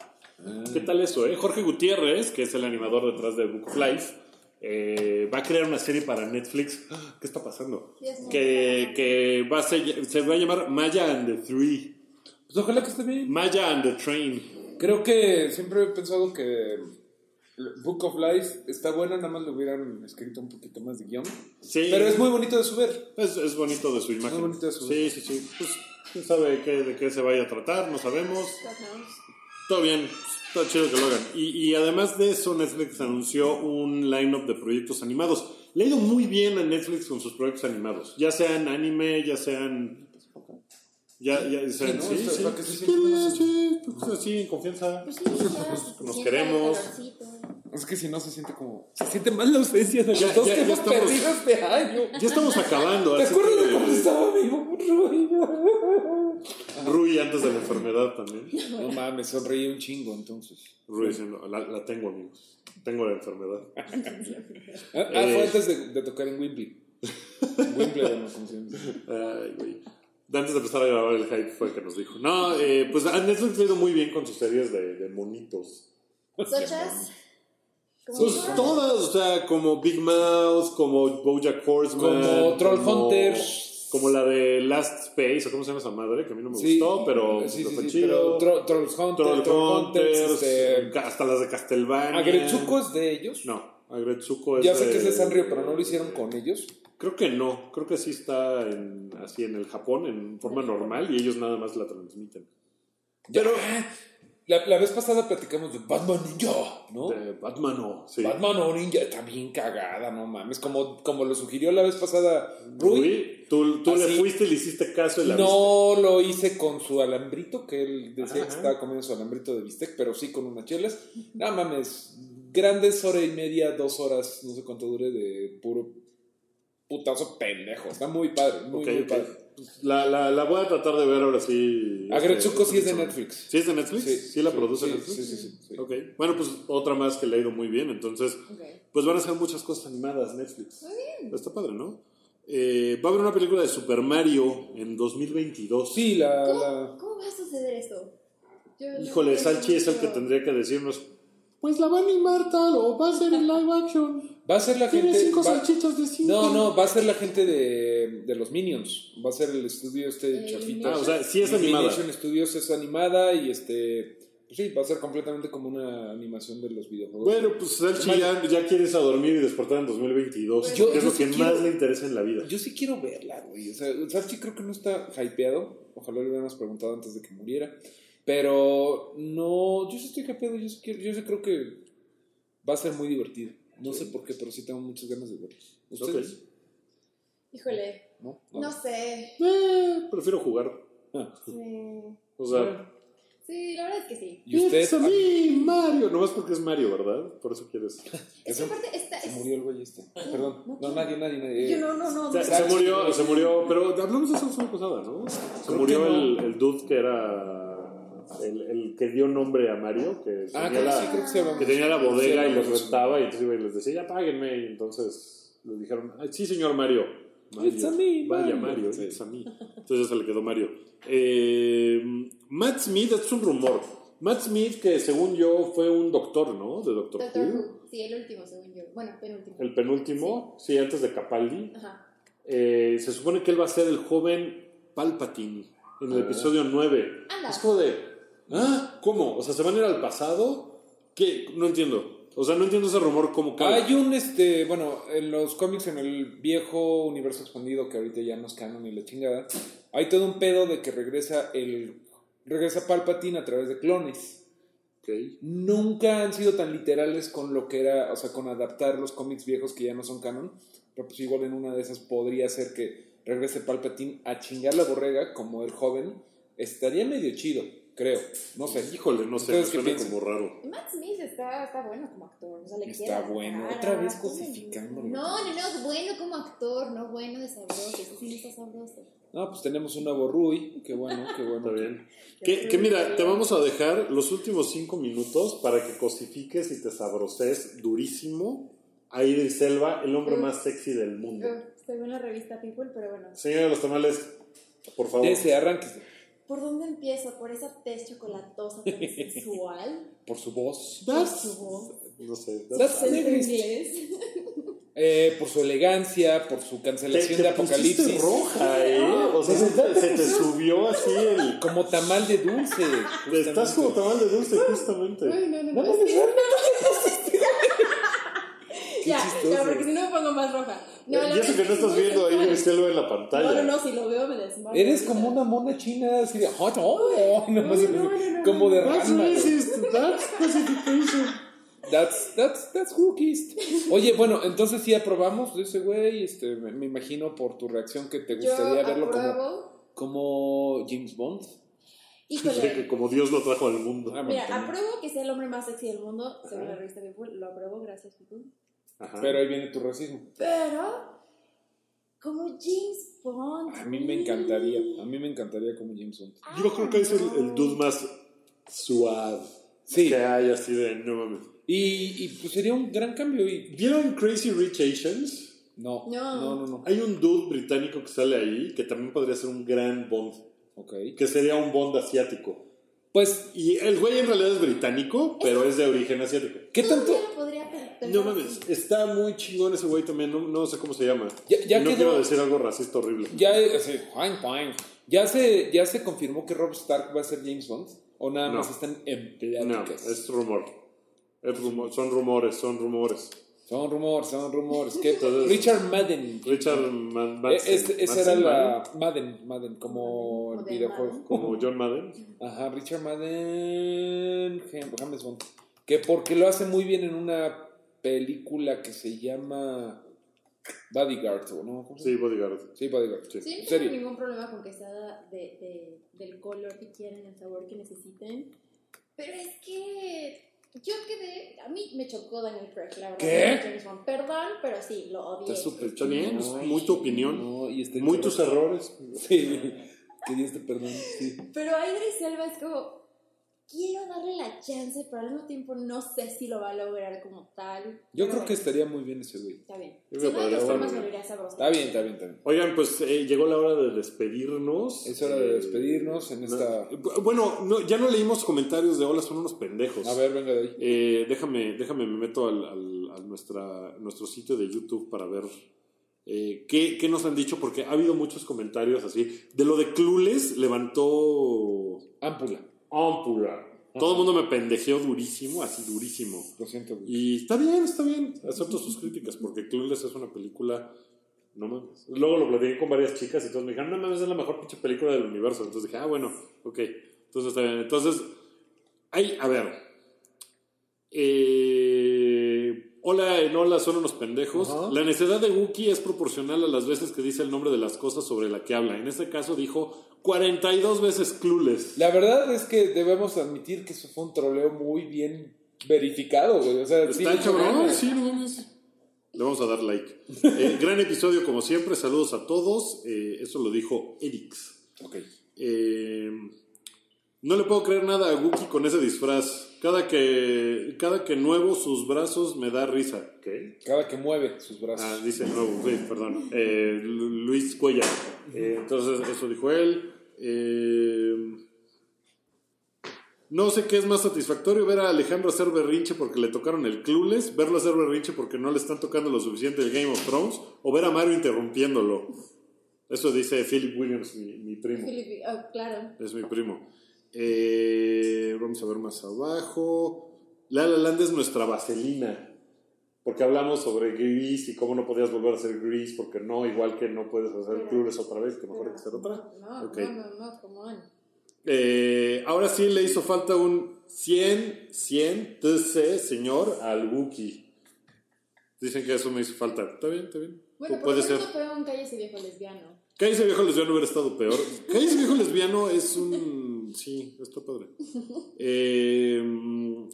¿Qué tal eso, eh? Jorge Gutiérrez, que es el animador detrás de Book of Life, eh, va a crear una serie para Netflix. ¿Qué está pasando? Sí, es muy Que, que va a ser- se va a llamar Maya and the Three. Pues ojalá que esté bien. Maya and the Train. Creo que siempre he pensado que Book of Life está buena, nada más le hubieran escrito un poquito más de guion. Sí. Pero es muy bonito de su ver. Es, es bonito de su imagen. Muy bonito de su- Sí, sí, sí. Pues, quién sabe qué, de qué se vaya a tratar, no sabemos. Todo bien, todo chido que lo hagan. Y, y además de eso, Netflix anunció un line-up de proyectos animados. Le ha ido muy bien a Netflix con sus proyectos animados. Ya sean anime, ya sean. Ya, ya sean. Sí, Está- sí. para que se Sí, sí, pues así, en confianza. Pues sí, Nos queremos. El. Es que si no se siente como. Se siente mal la ausencia de los Ya- dos ya- que hemos estamos- perdido este año. Ya estamos acabando. ¿Te acuerdas que- de cuando estaba vivo Rui? Rui antes de la enfermedad también. No mames, sonreí un chingo entonces. Rui diciendo, la, la tengo, amigos. Tengo la enfermedad. Ah, ah, Eh. fue antes de, de tocar en Wembley. Wimbledon, no funciona. Ay, güey. Antes de empezar a grabar el hype fue que nos dijo. No, eh, pues a Netflix le ha ido muy bien con sus series de, de monitos. Such as. Pues Troll. todas, o sea, como Big Mouth, como Bojack Horseman. Como Troll como- Hunters. Como la de Last Space, o cómo se llama esa madre, que a mí no me Sí, gustó, pero sí, pero sí, fue chido. pero Tro- Trolls Hunters, Troll Troll Hunters, Hunters, este, hasta las de Castlevania. Agretsuko es de ellos. No, Agretsuko es Ya sé de- que es de Sanrio, pero no lo hicieron con ellos. Creo que no, creo que sí está en, así en el Japón en forma normal y ellos nada más la transmiten. Pero la, la vez pasada platicamos de Batman Ninja, ¿no? De Batman no, sí. Batman o Ninja está bien cagada, no mames. Como, como lo sugirió la vez pasada Rui. Rui, tú, tú le fuiste y le hiciste caso y la viste. No lo hice con su alambrito, que él decía que estaba comiendo su alambrito de bistec, pero sí con unas chelas. No mames, grandes hora y media, dos horas, no sé cuánto dure de puro putazo pendejo. Está muy padre, muy, muy padre. La, la, la voy a tratar de ver ahora sí. Agretsuko este, sí es de este Netflix. ¿Sí es de Netflix? ¿Sí, la produce sí, Netflix? Sí, sí, sí. sí. Ok. Bueno, pues otra más que le ha ido muy bien. Entonces, pues van a ser muchas cosas animadas Netflix. Muy bien. Está padre, ¿no? Eh, va a haber una película de Super Mario en 2022. Sí, la, ¿Cómo, la- cómo va a suceder esto? Híjole, Salchi es el que tendría que decirnos. Pues la van a animar tal o va a ser en live action. Va a ser la Tiene gente. cinco va- salchichas de cinco. no, no, va a ser la gente de, de los Minions. Va a ser el estudio este Eh, chafita. Ah, o sea, sí es animada. Illumination Studios es animada y este. Pues sí, va a ser completamente como una animación de los videojuegos. Bueno, pues Salchi ya, ya quiere irse a dormir y despertar en 2022. Yo- que es yo lo sí que quiero- más le interesa en la vida. Yo sí quiero verla, güey. O sea, Salchi creo que no está hypeado. Ojalá le hubiéramos preguntado antes de que muriera. Pero no, yo sí estoy hypeado. Yo sí, quiero- yo sí creo que va a ser muy divertido. No sé por qué, pero sí tengo muchas ganas de verlo. ¿Ustedes? Ok. Híjole, ¿No? no sé. Eh, prefiero jugar. Ah. Sí. O sea, Sí, la verdad es que sí. ¿Y usted? "It's a mí, Mario. Nomás porque es Mario, ¿verdad? Por eso quieres. Es que aparte está. Se es- murió el güey este. Perdón. No, nadie, nadie, nadie. Yo no, no, no. Se, no. se murió, se murió, pero hablamos de eso la semana pasada, ¿no? Se Creo murió no. el, el dude que era el, el que dio nombre a Mario, que Ah, tenía, la, sí, creo que se llama. que tenía la bodega Sí, y los rentaba y entonces iba y les decía, ya páguenme. Y entonces les dijeron, "Ay, sí, señor Mario. Mario. It's a me, Vaya, Mario. Sí. it's a me. Entonces ya se le quedó Mario. Eh, Matt Smith es un rumor. Matt Smith, que según yo fue un doctor, ¿no? De Doctor, Doctor Who. Who. Sí, el último, según yo. Bueno, penúltimo. El penúltimo, sí, antes de Capaldi. Ajá. Eh, se supone que él va a ser el joven Palpatine en el Ah. episodio 9. Anda. Es como de, ¿ah? ¿Cómo? O sea, ¿se van a ir al pasado? ¿Qué? No entiendo. O sea, no entiendo ese rumor cómo cae. Hay un, este, bueno, en los cómics, en el viejo universo expandido, que ahorita ya no es canon ni la chingada, hay todo un pedo de que regresa el, regresa Palpatine a través de clones. Ok. Nunca han sido tan literales con lo que era, o sea, con adaptar los cómics viejos que ya no son canon, pero pues igual en una de esas podría ser que regrese Palpatine a chingar la borrega como el joven. Estaría medio chido, creo, no sé. Híjole, no sé, me ¿Ustedes qué suena piensan? como raro. Matt Smith está, está bueno como actor. O sea, le Está bueno. cara, Otra vez cosificándolo. No, no, no, bueno como actor, no bueno de sabroso. Sí está sabroso. No, pues tenemos un nuevo Rui, qué bueno, qué bueno. Está bien. Que, que mira, te vamos a dejar los últimos cinco minutos para que cosifiques y te sabroces durísimo a Idris Elba, el hombre más sexy del mundo. Uh, Estoy en la revista People, pero bueno. Señora de los tamales, por favor. Ese, arránquese. ¿Por dónde empiezo? ¿Por esa tez chocolatosa tan sensual? Por su voz. ¿Por su voz? No sé. That's- ¿En Negrist. inglés? Eh, por su elegancia, por su Te, cancelación te de pusiste Apocalipsis. roja, ¿eh? O sea, se te, se te subió así el... Como tamal de dulce. Estás como tamal de dulce, justamente. Uy, no, no, no. No, que- Qué ya, ya, porque si no me pongo más roja. No, la y eso verdad que no es estás viendo ahí. Idris Elba en la pantalla. No, no, no, si lo veo me desmayo. Eres como una mona china así de. "Oh, oh", No, no, no, no, como de That's racist. That's classification. That's, that's, that's rookies. Oye, bueno, entonces sí aprobamos de ese güey. Este, me, me imagino por tu reacción que te Yo gustaría verlo como, apruebo. como James Bond. Que Híjole. como Dios lo trajo al mundo. Ah, Mira, apruebo que sea el hombre más sexy del mundo, según la revista People. Lo apruebo, gracias, People. Ajá. Pero ahí viene tu racismo. Pero, como James Bond. A mí me encantaría. A mí me encantaría como James Bond. Yo creo que es el, el dude más suave Sí. que hay así de no mames. Y, y pues sería un gran cambio. Y ¿Vieron Crazy Rich Asians? no, No. no, no, no. Hay un dude británico que sale ahí que también podría ser un gran Bond, Ok. que sería un Bond asiático. Pues, Y el güey en realidad es británico, pero es de origen asiático. ¿qué tanto? No mames, está muy chingón ese güey también, no, no sé cómo se llama. Ya- ya no quedó- quiero decir algo racista horrible. Ya, sí, fine, fine. ¿Ya se, ¿Ya se confirmó que Rob Stark va a ser James Bond? ¿O nada No. más están en No, pláticas? es rumor. Es rumor. Son rumores, son rumores. Son rumores, son rumores. ¿Qué? Entonces- Richard Madden. Richard Man- Eh, Madsen. esa era la Madden, Madden, como el videojuego. Madden. Como John Madden. Ajá, Richard Madden. Jam- James Bond. Que porque lo hace muy bien en una película que se llama Bodyguard, ¿o no? ¿Cómo se Sí? Bodyguard. Sí, Bodyguard. Sí. Sí, no tengo ningún problema con que sea de, de- del color que quieran, el sabor que necesiten. Pero es que yo quedé. A mí me chocó Daniel Craig, la verdad. ¿Qué? James Bond. Perdón, pero sí, lo odié. Está súper Está bien, es No, muy tu opinión. No, y está Muy tus errores. Sí, que Dios te perdone. Sí. Pero Idris Elba es como. Quiero darle la chance, pero al mismo tiempo no sé si lo va a lograr como tal. Yo creo que estaría muy bien ese güey. Está bien. Yo Si creo no, de formas bueno. iría sabroso. Está bien, está bien, está bien. Oigan, pues eh, llegó la hora de despedirnos. Es hora de Eh, despedirnos en esta. no- Bueno, no, ya no leímos comentarios de hola, son unos pendejos. A ver, venga de ahí. Eh, déjame, déjame, me meto al, al- a nuestra, nuestro sitio de YouTube para ver eh, qué, qué nos han dicho, porque ha habido muchos comentarios así. De lo de Clules levantó Ámpula. Ámpula. Todo el mundo me pendejeó durísimo, así durísimo. Lo siento, güey. Y está bien, está bien. Acepto sus críticas, porque Clueless es una película. No mames. Luego lo platiqué con varias chicas y todos me dijeron, no mames, es la mejor pinche película del universo. Entonces dije, ah, bueno, ok. Entonces está bien. Entonces, hay, a ver. Eh, hola en hola son unos pendejos. La necedad de Wookiee es proporcional a las veces que dice el nombre de las cosas sobre la que habla. En este caso dijo 42 veces clueless. La verdad es que debemos admitir que eso fue un troleo muy bien verificado, güey. O sea, sí, Está ganas. sí, no mames. Le vamos a dar like. Eh, gran episodio como siempre, saludos a todos. Eh, eso lo dijo Erix. Ok. Eh, no le puedo creer nada a Wookiee con ese disfraz. Cada que, cada que nuevo sus brazos me da risa. ¿Qué? Cada que mueve sus brazos. Ah, dice nuevo, sí, perdón. Eh, Lu- Luis Cuella. Eh, entonces, eso dijo él. Eh, no sé qué es más satisfactorio ver a Alejandro hacer berrinche porque le tocaron el Clueless, verlo hacer berrinche porque no le están tocando lo suficiente el Game of Thrones, o ver a Mario interrumpiéndolo. Eso dice Philip Williams, mi, mi primo. Philip- oh, claro. Es mi primo. Eh, vamos a ver más abajo. La La Land es nuestra vaselina. Porque hablamos sobre Grease y cómo no podías volver a hacer Grease porque no, igual que no puedes hacer Clueless otra vez, que mejor hay que hacer otra. No, Ok. no, no, no, come on. Eh, ahora sí le hizo falta un 100, 100 TC, señor, al Wookiee. Dicen que eso me hizo falta. Está bien, está bien. Bueno, puede ser. fue un viejo lesbiano. Cállese viejo lesbiano hubiera estado peor. Cállese viejo lesbiano es un... Sí, está padre. Eh,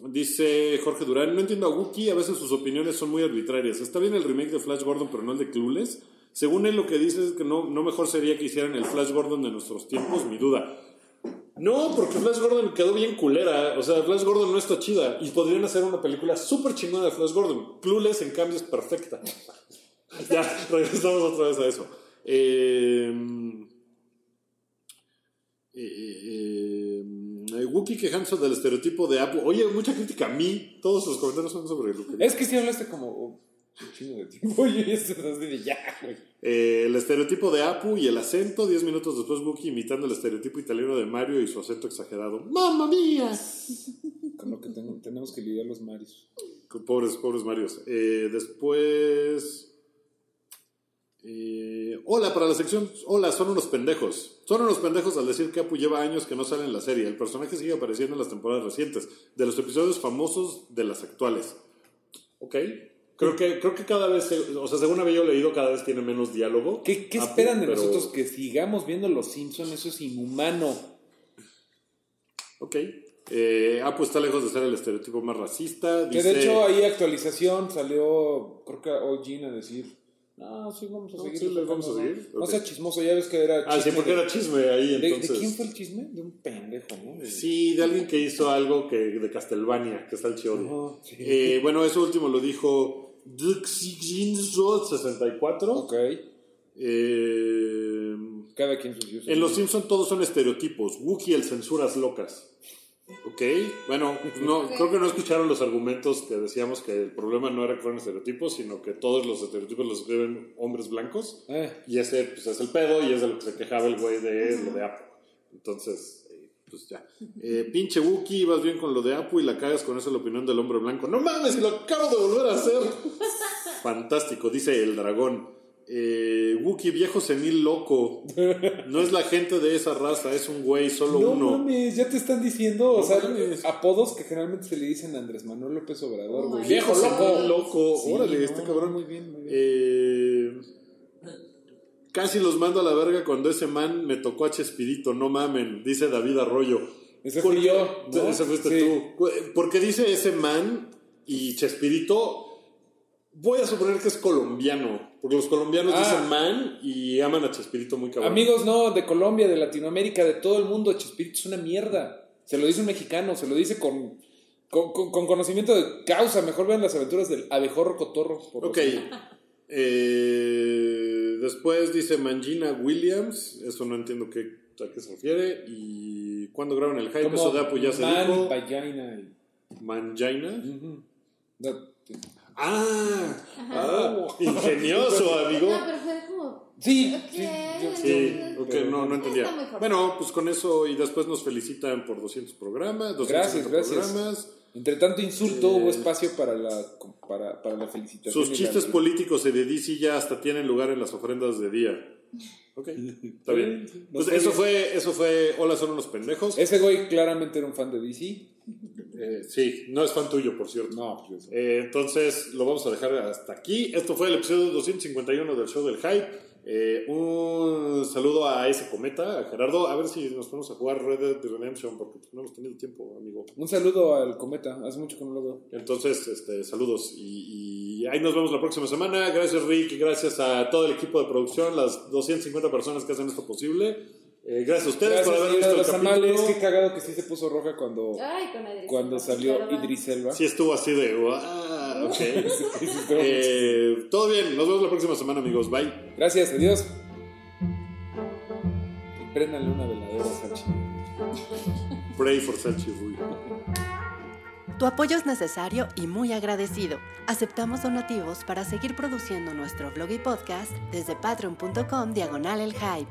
dice Jorge Durán, no entiendo a Wookiee, a veces sus opiniones son muy arbitrarias. Está bien el remake de Flash Gordon, pero no el de Clueless. Según él lo que dice es que no, no mejor sería que hicieran el Flash Gordon de nuestros tiempos, mi duda. No, porque Flash Gordon quedó bien culera. O sea, Flash Gordon no está chida. Y podrían hacer una película súper chingona de Flash Gordon. Clueless, en cambio, es perfecta. ya, regresamos otra vez a eso. Eh, eh, eh, Wookiee quejándose del estereotipo de Apu. Oye, mucha crítica a mí. Todos los comentarios son sobre que Es que si hablaste como oh, un chingo de tiempo y eso es así de ya, güey. Eh, el estereotipo de Apu y el acento. Diez minutos después, Wookiee imitando el estereotipo italiano de Mario y su acento exagerado. ¡Mamma mía! Con lo que ten- tenemos que lidiar los Marios. Con Pobres, pobres Marios. Eh, después. Eh, hola, para la sección. Hola, son unos pendejos. Son unos pendejos al decir que Apu lleva años que no sale en la serie. El personaje sigue apareciendo en las temporadas recientes, de los episodios famosos de las actuales. Ok. Creo que, creo que cada vez, o sea, según había yo leído, cada vez tiene menos diálogo. ¿Qué, qué Apu, esperan de pero- nosotros que sigamos viendo Los Simpsons? Eso es inhumano. Ok. Eh, Apu está lejos de ser el estereotipo más racista. Que Dice, de hecho ahí actualización salió, creo que hoy Gina a decir, no, sí vamos a No, seguir. sí, les vamos a ¿no? seguir. No sea chismoso, ya ves que era Ah, sí, chisme porque de- era chisme ahí, ¿De, entonces. de quién fue el chisme? De un pendejo, ¿no? De- Sí, de alguien que hizo algo que de Castlevania, que está el chido. Sí. Eh, bueno, eso último lo dijo Duxinzo64. Ok. Eh, Cada quien sus en Los Simpson todos son estereotipos. Wookiee el censuras locas. Ok, bueno, no, creo que no escucharon los argumentos que decíamos que el problema no era que fueran estereotipos, sino que todos los estereotipos los escriben hombres blancos. Eh, Y ese pues, es el pedo y es de lo que se quejaba el güey de lo de Apu. Entonces, eh, pues ya. Eh, pinche Wookie, ibas bien con lo de Apu y la cagas con esa la opinión del hombre blanco. No mames, lo acabo de volver a hacer. Fantástico, dice el dragón. Eh, Wookie, viejo senil loco. No es la gente de esa raza, es un güey, solo no uno. mames, ya te están diciendo, o No sea, mames. apodos que generalmente se le dicen a Andrés Manuel López Obrador, güey. Viejo loco. loco. Sí, Órale, no, este cabrón. Muy bien, muy bien. Eh, casi los mando a la verga cuando ese man me tocó a Chespirito, no mamen, dice David Arroyo. Ese ¿Por fui qué? yo, ¿no? Ese fuiste Sí. tú. Porque dice ese man y Chespirito, voy a suponer que es colombiano, porque los colombianos Ah. dicen man y aman a Chespirito muy cabrón. Amigos, no, de Colombia, de Latinoamérica, de todo el mundo, Chespirito es una mierda. Se lo dice un mexicano, se lo dice con, con, con- con conocimiento de causa. Mejor vean las aventuras del abejorro cotorro. por Ok. Eh, después dice Mangina Williams, eso no entiendo qué, a qué se refiere. Y cuando graban el hype, eso de Apu ya se man, dijo. Mangina. No, Ah, ah, ingenioso, amigo. No, pero fue como. Sí, Ok, sí, yo- Sí, yo- ok, pero- no, no entendía. Bueno, pues con eso y después nos felicitan por 200 programas, 250 Gracias, gracias. programas. Entre tanto insulto, Eh, hubo espacio para la, para, para la felicitación. Sus y la- chistes políticos de DC ya hasta tienen lugar en las ofrendas de día. Ok, está bien. Sí, Pues eso fue, eso fue, hola, son unos pendejos. Ese güey claramente era un fan de DC. Eh, sí, no es fan tuyo, por cierto. No, pues, Eh, entonces lo vamos a dejar hasta aquí. Esto fue el episodio 251 del show del hype. Eh, un saludo a ese cometa, a Gerardo. A ver si nos ponemos a jugar Red Dead Redemption porque no hemos tenido tiempo, amigo. un saludo al cometa. Hace mucho que no lo veo. Entonces, este, saludos y, y ahí nos vemos la próxima semana. Gracias Rick, gracias a todo el equipo de producción, las 250 personas que hacen esto posible. Eh, gracias a ustedes Gracias, por haber visto el tamales. Qué cagado que sí se puso roja cuando, Ay, con Idris cuando salió claro. Idris Elba. Sí estuvo así de... "Wow, ok". Sí, sí, estuvo- Eh, todo bien, nos vemos la próxima semana amigos, bye. Gracias, adiós. Y préndanle una veladora a Sachi. Pray for Sachi Rui. Tu apoyo es necesario y muy agradecido. Aceptamos donativos para seguir produciendo nuestro blog y podcast desde patreon.com diagonal el hype.